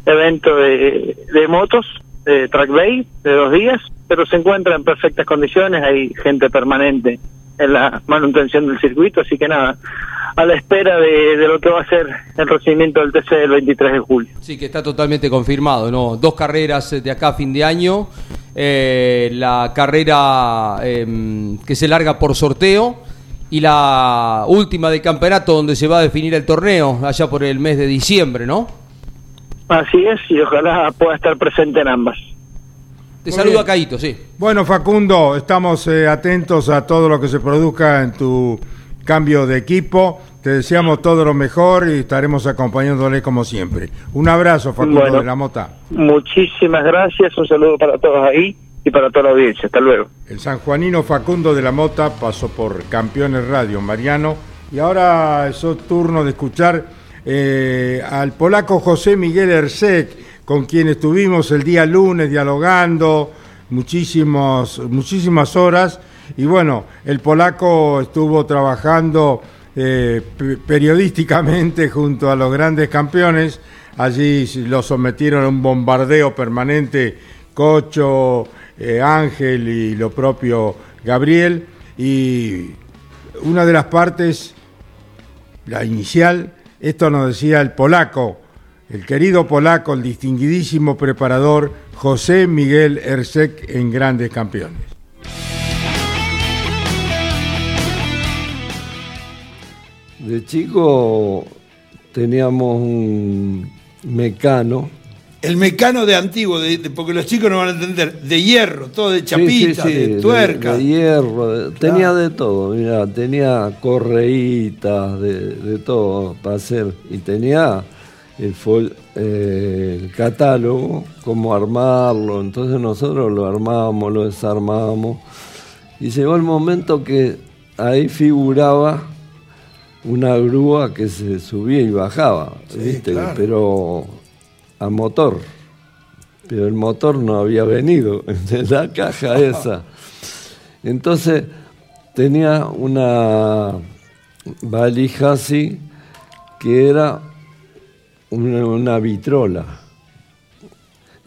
evento de, de motos, de track day, de dos días, pero se encuentra en perfectas condiciones, hay gente permanente en la manutención del circuito, así que nada, a la espera de, de lo que va a ser el recibimiento del TC del 23 de julio. Sí, que está totalmente confirmado, ¿no? Dos carreras eh, de acá a fin de año. eh, la carrera eh, que se larga por sorteo y la última del campeonato donde se va a definir el torneo, allá por el mes de diciembre, ¿no? Así es, y ojalá pueda estar presente en ambas. Te Muy saludo bien. a Caíto, sí. Bueno, Facundo, estamos eh, atentos a todo lo que se produzca en tu cambio de equipo. Te deseamos todo lo mejor y estaremos acompañándole como siempre. Un abrazo, Facundo Bueno. de la Mota. Muchísimas gracias, un saludo para todos ahí y para toda la audiencia. Hasta luego. El sanjuanino Facundo de la Mota pasó por Campeones Radio, Mariano. Y ahora es turno de escuchar eh, al polaco José Miguel Ersek, con quien estuvimos el día lunes dialogando muchísimos, muchísimas horas. Y bueno, el polaco estuvo trabajando eh, pe- periodísticamente junto a los grandes campeones. Allí lo sometieron a un bombardeo permanente Cocho, eh, Ángel y lo propio Gabriel. Y una de las partes, la inicial, esto nos decía el polaco, el querido polaco, el distinguidísimo preparador José Miguel Ersek en Grandes Campeones. De chico teníamos un mecano. El mecano de antiguo, de- de- porque los chicos no van a entender, de hierro, todo de chapita, Sí, sí, sí, de tuerca. De, hierro, de- tenía de todo, mira, tenía correitas, de, de todo para hacer. Y tenía eh, el catálogo, cómo armarlo. Entonces nosotros lo armábamos, lo desarmábamos. Y llegó el momento que ahí figuraba una grúa que se subía y bajaba, ¿viste? claro. pero a motor. Pero el motor no había venido de la caja esa. Entonces tenía una valija así que era una, una vitrola.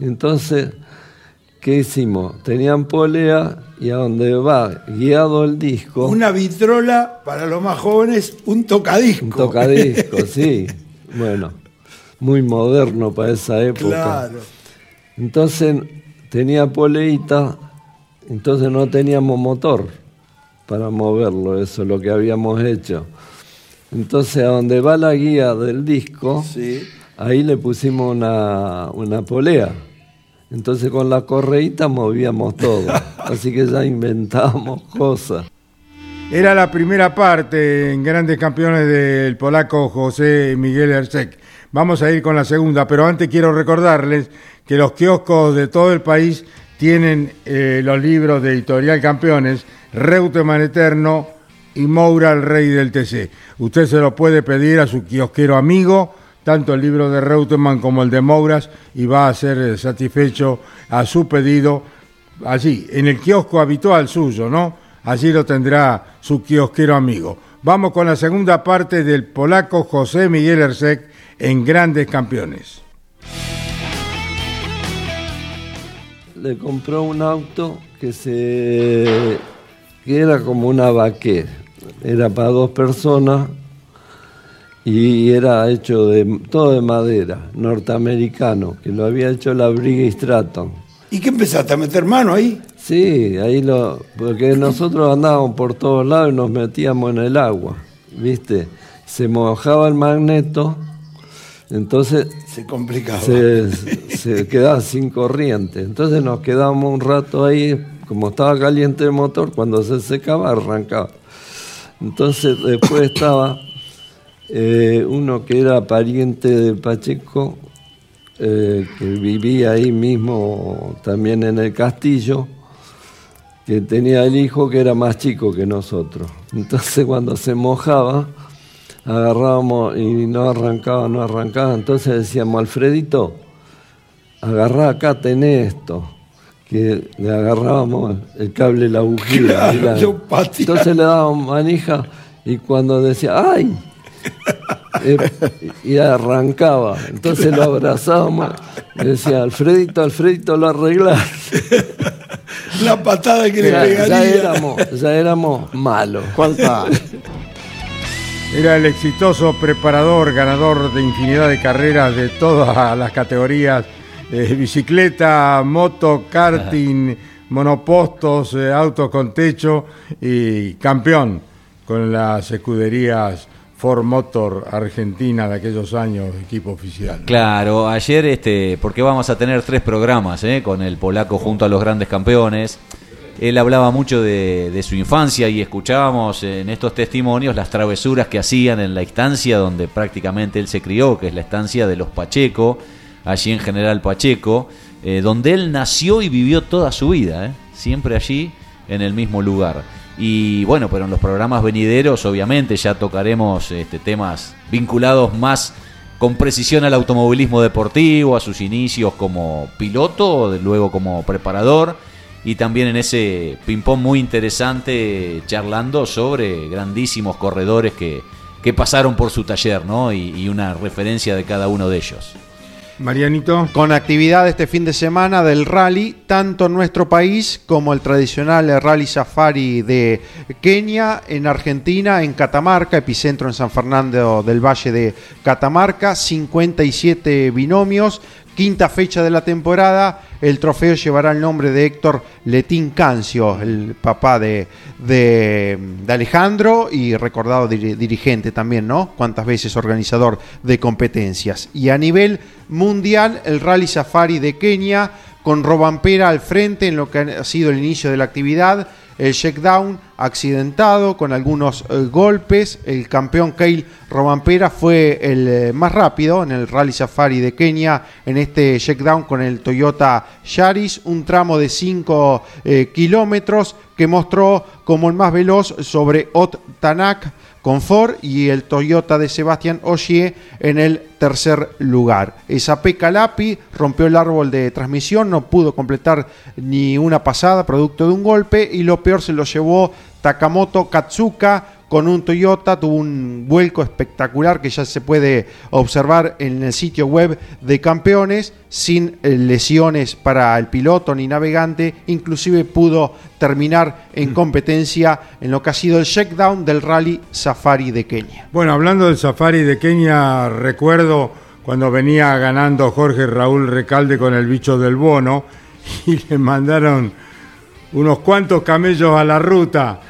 Entonces, ¿qué hicimos? Tenían polea y a donde va guiado el disco. Una vitrola, para los más jóvenes, un tocadisco. Un tocadisco, sí. Bueno, muy moderno para esa época. Claro. Entonces tenía poleita, entonces no teníamos motor para moverlo, eso es lo que habíamos hecho. Entonces a donde va la guía del disco, Sí. ahí le pusimos una, una polea. Entonces con la correíta movíamos todo. Así que ya inventábamos cosas. Era la primera parte en Grandes Campeones del polaco José Miguel Ersek. Vamos a ir con la segunda, pero antes quiero recordarles que los kioscos de todo el país tienen eh, los libros de Editorial Campeones, Reutemann Eterno y Moura, el Rey del TC. Usted se lo puede pedir a su kiosquero amigo, tanto el libro de Reutemann como el de Mouras, y va a ser eh, satisfecho a su pedido allí, en el kiosco habitual suyo, ¿no? Allí lo tendrá su kiosquero amigo. Vamos con la segunda parte del polaco José Miguel Ersek en Grandes Campeones. le compró un auto que se que era como una vaquera era para dos personas y era hecho de todo de madera norteamericano que lo había hecho la Briggs Stratton ¿Y qué empezaste a meter mano ahí? sí ahí lo porque nosotros andábamos por todos lados y nos metíamos en el agua viste se mojaba el magneto entonces Se complicaba. se, se quedaba sin corriente. Entonces nos quedábamos un rato ahí, como estaba caliente el motor, cuando se secaba arrancaba. Entonces después estaba eh, uno que era pariente de Pacheco, eh, que vivía ahí mismo también en el castillo, que tenía el hijo que era más chico que nosotros. Entonces cuando se mojaba, agarrábamos y no arrancaba, no arrancaba. Entonces decíamos, Alfredito, agarrá acá, tenés esto. Que le agarrábamos el cable, la bujía. Claro, y la- entonces le dábamos manija y cuando decía, ¡ay! Eh, y arrancaba. Entonces lo abrazábamos y decía, Alfredito, Alfredito, lo arreglás. La patada que le Ya, ya pegaría. éramos, ya éramos malos. ¿Cuánta? Era el exitoso preparador, ganador de infinidad de carreras de todas las categorías, eh, bicicleta, moto, karting, monopostos, eh, autos con techo y campeón con las escuderías Ford Motor Argentina de aquellos años, equipo oficial. Claro, ayer, este, porque vamos a tener tres programas ¿eh? con el polaco junto a los grandes campeones. Él hablaba mucho de, de su infancia y escuchábamos en estos testimonios las travesuras que hacían en la estancia donde prácticamente él se crió, que es la estancia de los Pacheco, allí en General Pacheco, eh, donde él nació y vivió toda su vida, ¿eh? siempre allí en el mismo lugar. Y bueno, pero en los programas venideros obviamente ya tocaremos este, temas vinculados más con precisión al automovilismo deportivo, a sus inicios como piloto, luego como preparador y también en ese ping-pong muy interesante charlando sobre grandísimos corredores que, que pasaron por su taller, ¿no? Y una referencia de cada uno de ellos. Marianito. Con actividad este fin de semana del rally, tanto nuestro país como el tradicional Rally Safari de Kenia, en Argentina, en Catamarca, epicentro en San Fernando del Valle de Catamarca, 57 binomios, quinta fecha de la temporada. El trofeo llevará el nombre de Héctor Letín Cancio, el papá de, de, Alejandro y recordado diri- dirigente también, ¿no? Cuántas veces organizador de competencias. Y a nivel mundial, el Rally Safari de Kenia, con Robampera al frente en lo que ha sido el inicio de la actividad. El checkdown accidentado con algunos eh, golpes. El campeón Kale Robampera fue el eh, más rápido en el Rally Safari de Kenia en este checkdown con el Toyota Yaris. Un tramo de 5 kilómetros que mostró como el más veloz sobre Ot Tanak con Ford y el Toyota de Sebastián Ogier en el tercer lugar. Esa Calapi rompió el árbol de transmisión, no pudo completar ni una pasada producto de un golpe y lo peor se lo llevó Takamoto Katsuka con un Toyota, tuvo un vuelco espectacular que ya se puede observar en el sitio web de campeones, sin eh, lesiones para el piloto ni navegante, inclusive pudo terminar en competencia en lo que ha sido el checkdown del rally Safari de Kenia. Bueno, hablando del Safari de Kenia, recuerdo cuando venía ganando Jorge Raúl Recalde con el bicho del bono y le mandaron unos cuantos camellos a la ruta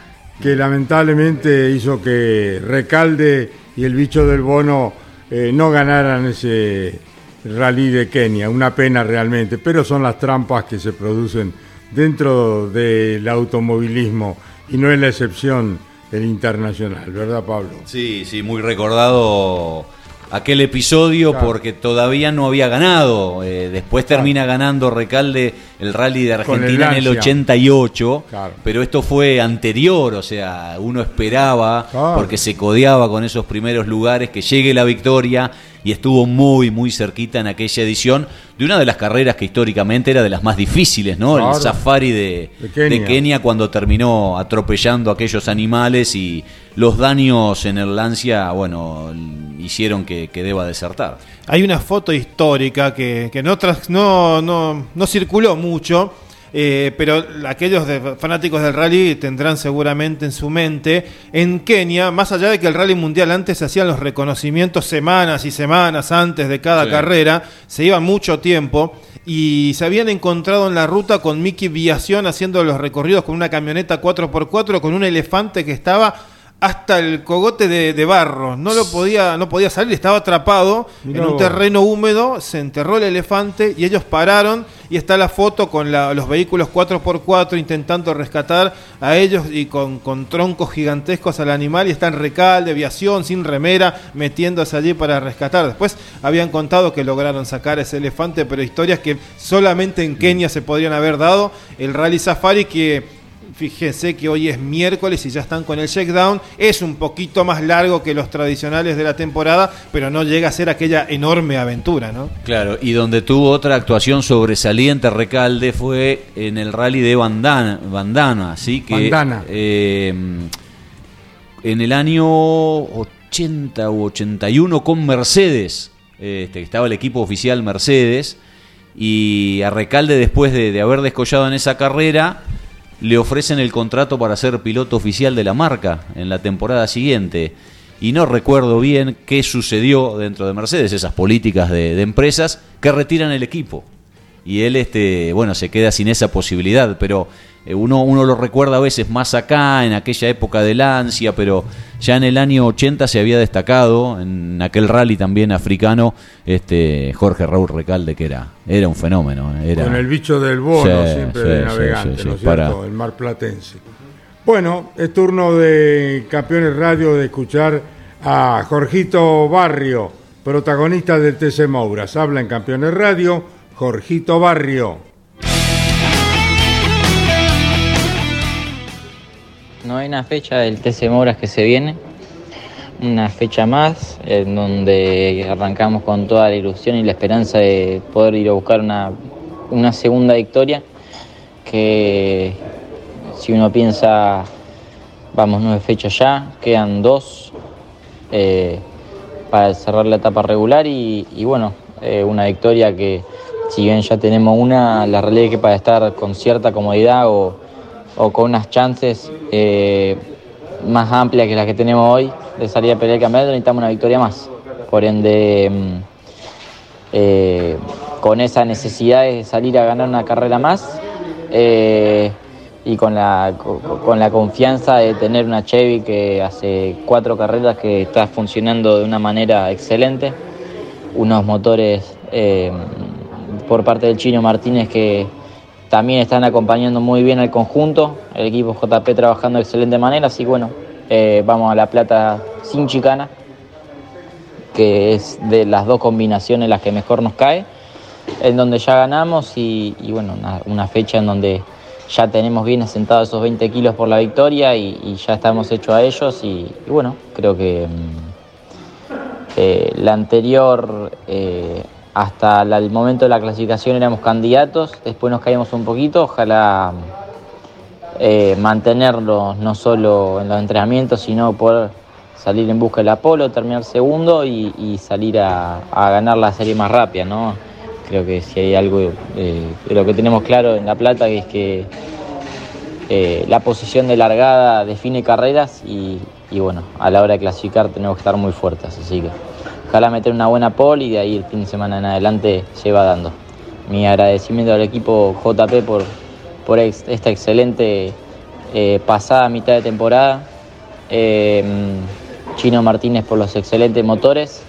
que lamentablemente hizo que Recalde y el bicho del bono eh, no ganaran ese rally de Kenia. Una pena realmente, pero son las trampas que se producen dentro del automovilismo y no es la excepción el internacional, ¿verdad Pablo? Sí, sí, muy recordado aquel episodio Claro. porque todavía no había ganado. Eh, después termina ganando Recalde el rally de el Argentina en el Lancia. 88, Claro. pero esto fue anterior, o sea, uno esperaba, porque se codeaba con esos primeros lugares, que llegue la victoria y estuvo muy, muy cerquita en aquella edición de una de las carreras que históricamente era de las más difíciles, ¿no? Claro. El safari de, De Kenia. de Kenia cuando terminó atropellando a aquellos animales y los daños en el Lancia, bueno, hicieron que, que deba desertar. Hay una foto histórica que, que no, tras- no, no, no circuló mucho, eh, pero aquellos de- fanáticos del rally tendrán seguramente en su mente. En Kenia, más allá de que el rally mundial antes se hacían los reconocimientos semanas y semanas antes de cada Sí. carrera, se iba mucho tiempo. Y se habían encontrado en la ruta con Mickey Viación haciendo los recorridos con una camioneta 4x4 con un elefante que estaba hasta el cogote de, de barro. No lo podía, no podía salir, estaba atrapado Mirá en un vos. terreno húmedo, se enterró el elefante y ellos pararon y está la foto con la- los vehículos 4x4 intentando rescatar a ellos y con, con troncos gigantescos al animal y están recalde, aviación, sin remera, metiéndose allí para rescatar. Después habían contado que lograron sacar ese elefante, pero historias que solamente en Kenia se podrían haber dado. El Rally Safari que Fíjense que hoy es miércoles y ya están con el checkdown. Es un poquito más largo que los tradicionales de la temporada, pero no llega a ser aquella enorme aventura, ¿no? Claro, y donde tuvo otra actuación sobresaliente Recalde fue en el rally de Bandana, Bandana así que Bandana. eh, en el año 80 u 81 con Mercedes, este, que estaba el equipo oficial Mercedes, y a Recalde después de, de haber descollado en esa carrera, le ofrecen el contrato para ser piloto oficial de la marca en la temporada siguiente. Y no recuerdo bien qué sucedió dentro de Mercedes, esas políticas de, empresas que retiran el equipo. Y él, este, bueno, se queda sin esa posibilidad, pero uno, uno lo recuerda a veces más acá, en aquella época del ansia, pero ya en el año 80 se había destacado, en aquel rally también africano, este Jorge Raúl Recalde, que era, era un fenómeno. Era, Con el bicho del bono, Sí, siempre sí, de navegante, sí, ¿no para- cierto? El mar platense. Bueno, es turno de Campeones Radio de escuchar a Jorgito Barrio, protagonista del TC Mouras. Habla en Campeones Radio, Jorgito Barrio. No hay una fecha del TC Moras que se viene, una fecha más en donde arrancamos con toda la ilusión y la esperanza de poder ir a buscar una, una segunda victoria que si uno piensa, vamos nueve fechas ya, quedan dos eh, para cerrar la etapa regular y, bueno, Eh, una victoria que, si bien ya tenemos una, la realidad es que para estar con cierta comodidad o, o con unas chances eh, más amplias que las que tenemos hoy de salir a pelear el campeonato, necesitamos una victoria más. Por ende, mm, eh, con esa necesidad de salir a ganar una carrera más eh, y con la, co- con la confianza de tener una Chevy que hace cuatro carreras que está funcionando de una manera excelente, unos motores por parte del chino Martínez que también están acompañando muy bien al conjunto, el equipo JP trabajando de excelente manera, así que bueno, eh, vamos a La Plata sin chicana, que es de las dos combinaciones las que mejor nos cae, en donde ya ganamos y, bueno, una, fecha en donde ya tenemos bien asentados esos 20 kilos por la victoria y, ya estamos hechos a ellos y, y bueno, creo que mm, eh, la anterior, eh, hasta el momento de la clasificación éramos candidatos, después nos caímos un poquito, ojalá eh, mantenerlo no solo en los entrenamientos, sino poder salir en busca del Apolo, terminar segundo y, salir a, ganar la serie más rápida, ¿no? Creo que si hay algo eh, lo que tenemos claro en La Plata, que es que eh, la posición de largada define carreras y, y bueno, a la hora de clasificar tenemos que estar muy fuertes, así que ojalá meter una buena pole y de ahí el fin de semana en adelante se va dando. Mi agradecimiento al equipo JP por, por esta excelente eh, pasada mitad de temporada. Eh, Chino Martínez por los excelentes motores.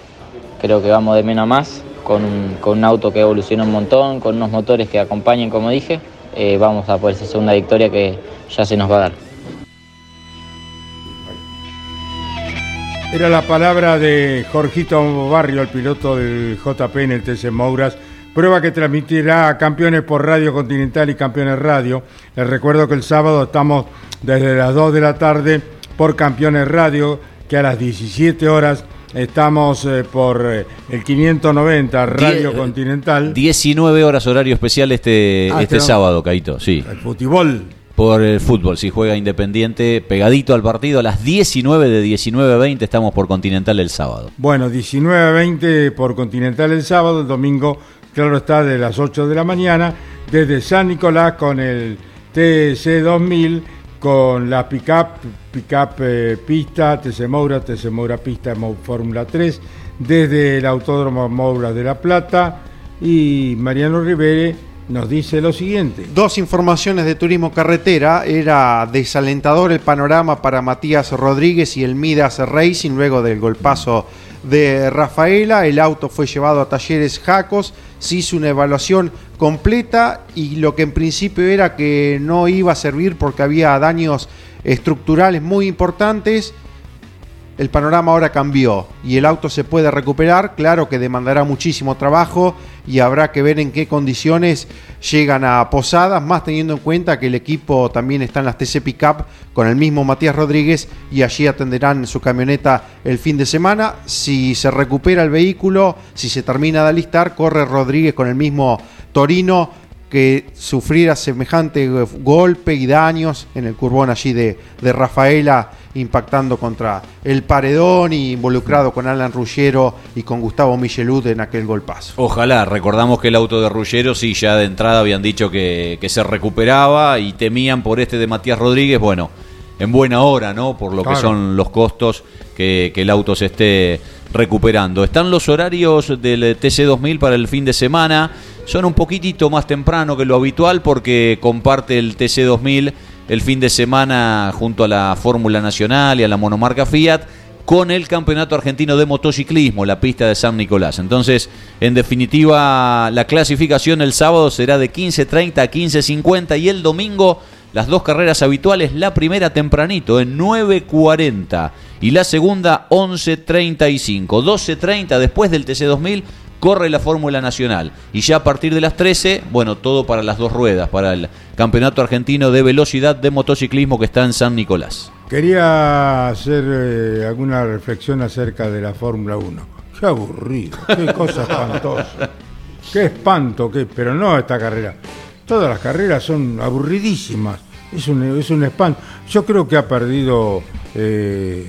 Creo que vamos de menos a más, con un, con un auto que evoluciona un montón, con unos motores que acompañen, como dije. Eh, vamos a por esa segunda victoria que ya se nos va a dar. Era la palabra de Jorgito Barrio, el piloto del JP en el TC Mouras. Prueba que transmitirá a Campeones por Radio Continental y Campeones Radio. Les recuerdo que el sábado estamos desde las 2 de la tarde por Campeones Radio, que a las 17 horas estamos eh, por eh, el 590 Radio Die- Continental. 19 horas horario especial este, Ah, este este sábado, Caito, sí. El fútbol. Por el fútbol, si juega Independiente, pegadito al partido, a las 19 de 19 a 20 estamos por Continental el sábado. Bueno, 19 a 20 por Continental el sábado, el domingo, claro está, de las 8 de la mañana, desde San Nicolás con el TC 2000, con la pickup, pickup eh, pista, TC Moura, TC Moura pista, Fórmula 3, desde el Autódromo Moura de La Plata, y Mariano Rivere nos dice lo siguiente. Dos informaciones de turismo carretera. Era desalentador el panorama para Matías Rodríguez y el Midas Racing luego del golpazo de Rafaela. El auto fue llevado a talleres Jacos. Se hizo una evaluación completa y lo que en principio era que no iba a servir porque había daños estructurales muy importantes. El panorama ahora cambió y el auto se puede recuperar, claro que demandará muchísimo trabajo y habrá que ver en qué condiciones llegan a Posadas, más teniendo en cuenta que el equipo también está en las TC Pickup con el mismo Matías Rodríguez y allí atenderán su camioneta el fin de semana. Si se recupera el vehículo, si se termina de alistar, corre Rodríguez con el mismo Torino que sufriera semejante golpe y daños en el curbón allí de, de Rafaela, impactando contra el paredón y involucrado con Alan Ruggiero y con Gustavo Michelud en aquel golpazo. Ojalá, recordamos que el auto de Ruggero sí, ya de entrada habían dicho que, que se recuperaba y temían por este de Matías Rodríguez, bueno, en buena hora, ¿no? Por lo que son los costos que, que el auto se esté recuperando. Están los horarios del TC2000 para el fin de semana, son un poquitito más temprano que lo habitual porque comparte el TC2000 el fin de semana junto a la Fórmula Nacional y a la monomarca Fiat con el Campeonato Argentino de Motociclismo, la pista de San Nicolás. Entonces, en definitiva, la clasificación el sábado será de 15.30 a 15.50 y el domingo las dos carreras habituales, la primera tempranito en 9.40 y la segunda 11.35. 12.30 después del TC2000 corre la Fórmula Nacional y ya a partir de las 13, bueno, todo para las dos ruedas, para el Campeonato Argentino de Velocidad de Motociclismo que está en San Nicolás. Quería hacer eh, alguna reflexión acerca de la Fórmula 1. Qué aburrido, qué cosa espantosa. Qué espanto, qué, pero no esta carrera. Todas las carreras son aburridísimas. Es un, es un espanto. Yo creo que ha perdido eh,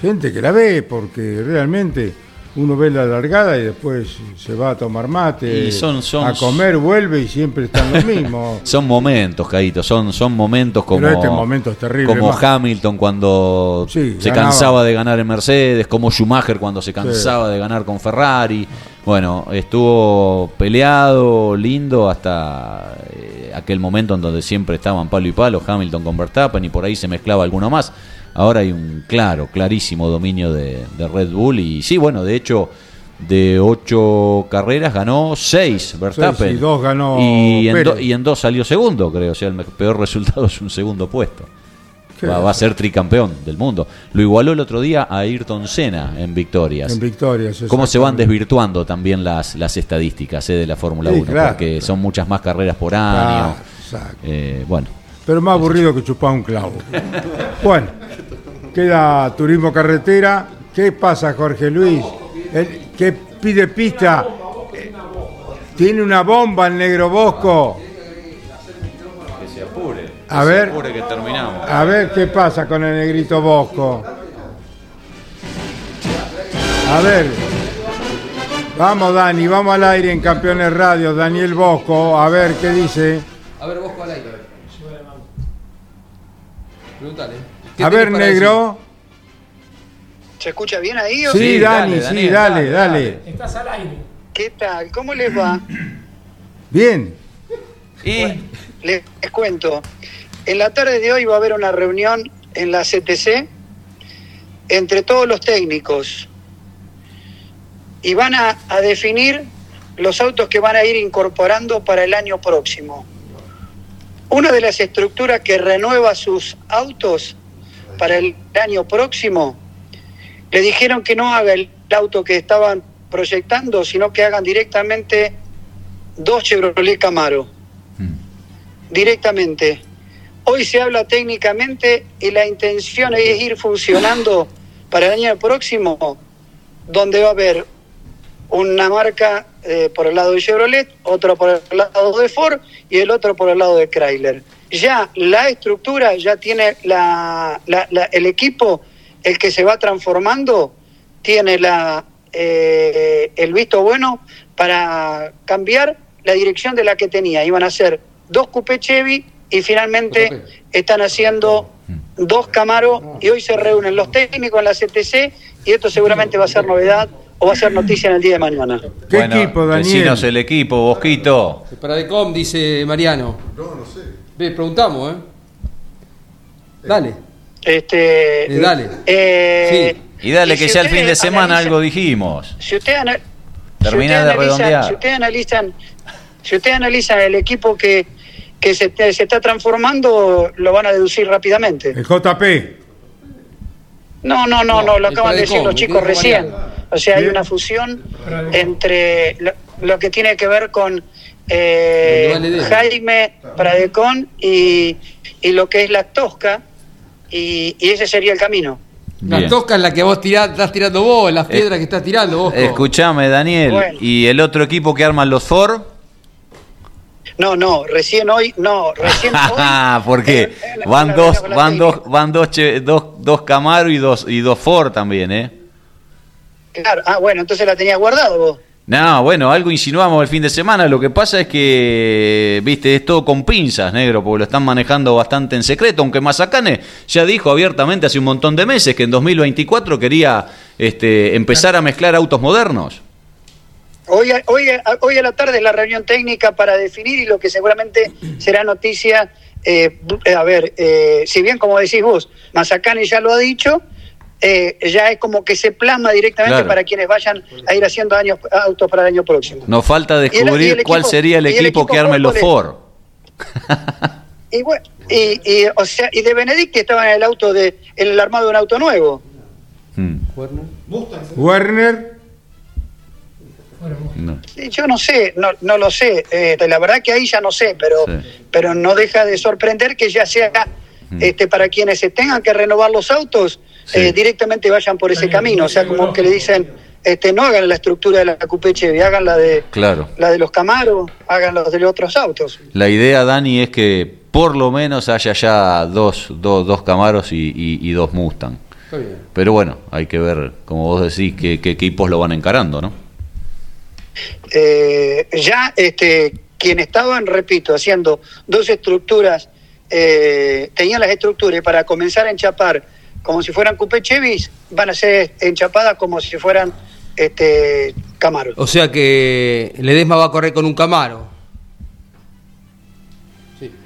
gente que la ve porque realmente uno ve la largada y después se va a tomar mate, Y son- son- a comer, vuelve y siempre están los mismos. Son momentos, Caíto, son, son momentos como, Pero este momento es terrible, como más. Hamilton cuando Sí, se ganaba. cansaba de ganar en Mercedes, como Schumacher cuando se cansaba de ganar con Ferrari. Bueno, estuvo peleado, lindo, hasta eh, aquel momento en donde siempre estaban palo y palo, Hamilton con Verstappen y por ahí se mezclaba alguno más. Ahora hay un claro, clarísimo dominio de, de Red Bull y sí, bueno, de hecho... De ocho carreras ganó seis Verstappen. Y dos ganó Y en, do- Pérez. y en dos salió segundo, creo. O sea, el peor resultado es un segundo puesto. Va, va a ser tricampeón del mundo. Lo igualó el otro día a Ayrton Senna en victorias. En victorias. ¿Cómo se van desvirtuando también las, las estadísticas eh, de la Fórmula Sí, 1? claro, porque son muchas más carreras por año. Claro, exacto. Eh, bueno, Pero más aburrido que chupar un clavo. Bueno, queda turismo carretera. ¿Qué pasa, Jorge Luis? El que pide pista. eh, Tiene una bomba el negro Bosco. que se apure. A ver. que terminamos. A ver qué pasa con el negrito Bosco. A ver. Vamos, Dani, vamos al aire en Campeones Radio. Daniel Bosco, a ver qué dice. A ver, vos al aire. Preguntale. ¿Qué A ver, para negro. ¿Se escucha bien ahí? o- Sí, Sí, Dani, dale, sí, Daniel, dale, dale, dale. ¿Qué tal? ¿Cómo les va? Bien. Y Les cuento. En la tarde de hoy va a haber una reunión en la CTC entre todos los técnicos y van a, a definir los autos que van a ir incorporando para el año próximo. Una de las estructuras que renueva sus autos para el año próximo, le dijeron que no haga el auto que estaban proyectando, sino que hagan directamente dos Chevrolet Camaro. Directamente. Hoy se habla técnicamente y la intención es ir funcionando para el año próximo, donde va a haber una marca eh, por el lado de Chevrolet, otro por el lado de Ford y el otro por el lado de Chrysler. Ya la estructura, ya tiene la, la- la- el equipo, el que se va transformando, tiene la, eh, el visto bueno para cambiar la dirección de la que tenía. Iban a ser dos Coupé Chevy y finalmente están haciendo dos Camaro y hoy se reúnen los técnicos en la CTC y esto seguramente va a ser novedad o va a ser noticia en el día de mañana. ¿Qué bueno, equipo, Daniel? decinos el equipo, Bosquito. Para Decom, dice Mariano. No, no sé. Preguntamos, ¿eh? Dale. Este, Eh, dale. eh, Y dale que si sea el fin de semana, analizan- algo dijimos. Si ustedes Termina si de ustedes analizan- redondear. Si ustedes analizan, si ustedes analizan el equipo que, que se, se está transformando, lo van a deducir rápidamente. El JP. No, no, no, no, lo acaban de decir los chicos recién. O sea, hay una fusión entre lo, lo que tiene que ver con eh, Jaime Pradecón y, y lo que es la Tosca, y, y ese sería el camino. La Bien. tosca es la que vos tirás, estás tirando vos, las piedras que estás tirando vos. Escuchame, Daniel. Bueno. ¿Y el otro equipo que arman los Ford? No, no, recién hoy, no, recién hoy. ¿Por qué? eh, la- Van la- dos, la- la- van dos, van dos, che- dos, dos Camaro y dos, y dos Ford también, ¿eh? Claro, ah, bueno, entonces la tenía guardado vos. No, bueno, algo insinuamos el fin de semana. Lo que pasa es que, viste, es todo con pinzas, negro, porque lo están manejando bastante en secreto. Aunque Mazacane ya dijo abiertamente hace un montón de meses que en 2024 quería este, empezar a mezclar autos modernos. Hoy, hoy, hoy a la tarde es la reunión técnica para definir y lo que seguramente será noticia. eh, eh, a ver, eh, si bien como decís vos, Mazacane ya lo ha dicho, eh, ya es como que se plasma directamente Claro. para quienes vayan a ir haciendo años, autos para el año próximo. Nos falta el- y descubrir el cuál equipo- sería el equipo, que arme los Ford. Y, bueno, y, y, o sea, y de Benedict estaba en el auto de, en el armado de un auto nuevo. Hmm, Werner. no. Sí, Yo no sé, no, no lo sé. eh, la verdad que ahí ya no sé, pero, Sí. pero no deja de sorprender que ya sea Mm. este, para quienes se tengan que renovar los autos, Sí. eh, directamente vayan por ese camino. O sea, como que le dicen, este, no hagan la estructura de la Coupé Chevy, hagan la de, Claro. la de los Camaros, hagan los de los otros autos. La idea, Dani, es que por lo menos haya ya dos, dos, dos Camaros y, y- y dos Mustang. Pero bueno, hay que ver, como vos decís, qué, qué equipos lo van encarando, ¿no? Eh, ya este, quien estaban, repito, haciendo dos estructuras, eh, tenían las estructuras y para comenzar a enchapar como si fueran Coupé Chevys, van a ser enchapadas como si fueran este Camaro. O sea que Ledesma va a correr con un Camaro.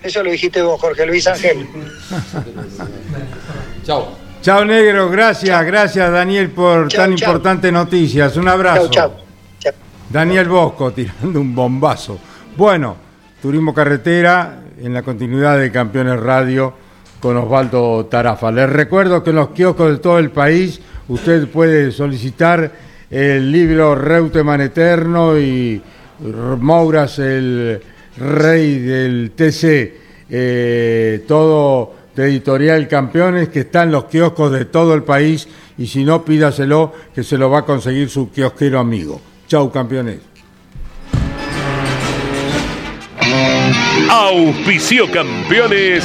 Eso lo dijiste vos, Jorge Luis Ángel. Chao. Chao, negro. Gracias, gracias, Daniel, por Chao, tan chao. importantes noticias. Un abrazo. Chau, chau. Daniel Bosco tirando un bombazo. Bueno, Turismo Carretera en la continuidad de Campeones Radio con Osvaldo Tarafa. Les recuerdo que en los kioscos de todo el país usted puede solicitar el libro Reutemann Eterno y Mouras, el rey del TC. eh, todo de Editorial Campeones que está en los kioscos de todo el país y si no pídaselo que se lo va a conseguir su kiosquero amigo. Chau campeones. Auspicio campeones.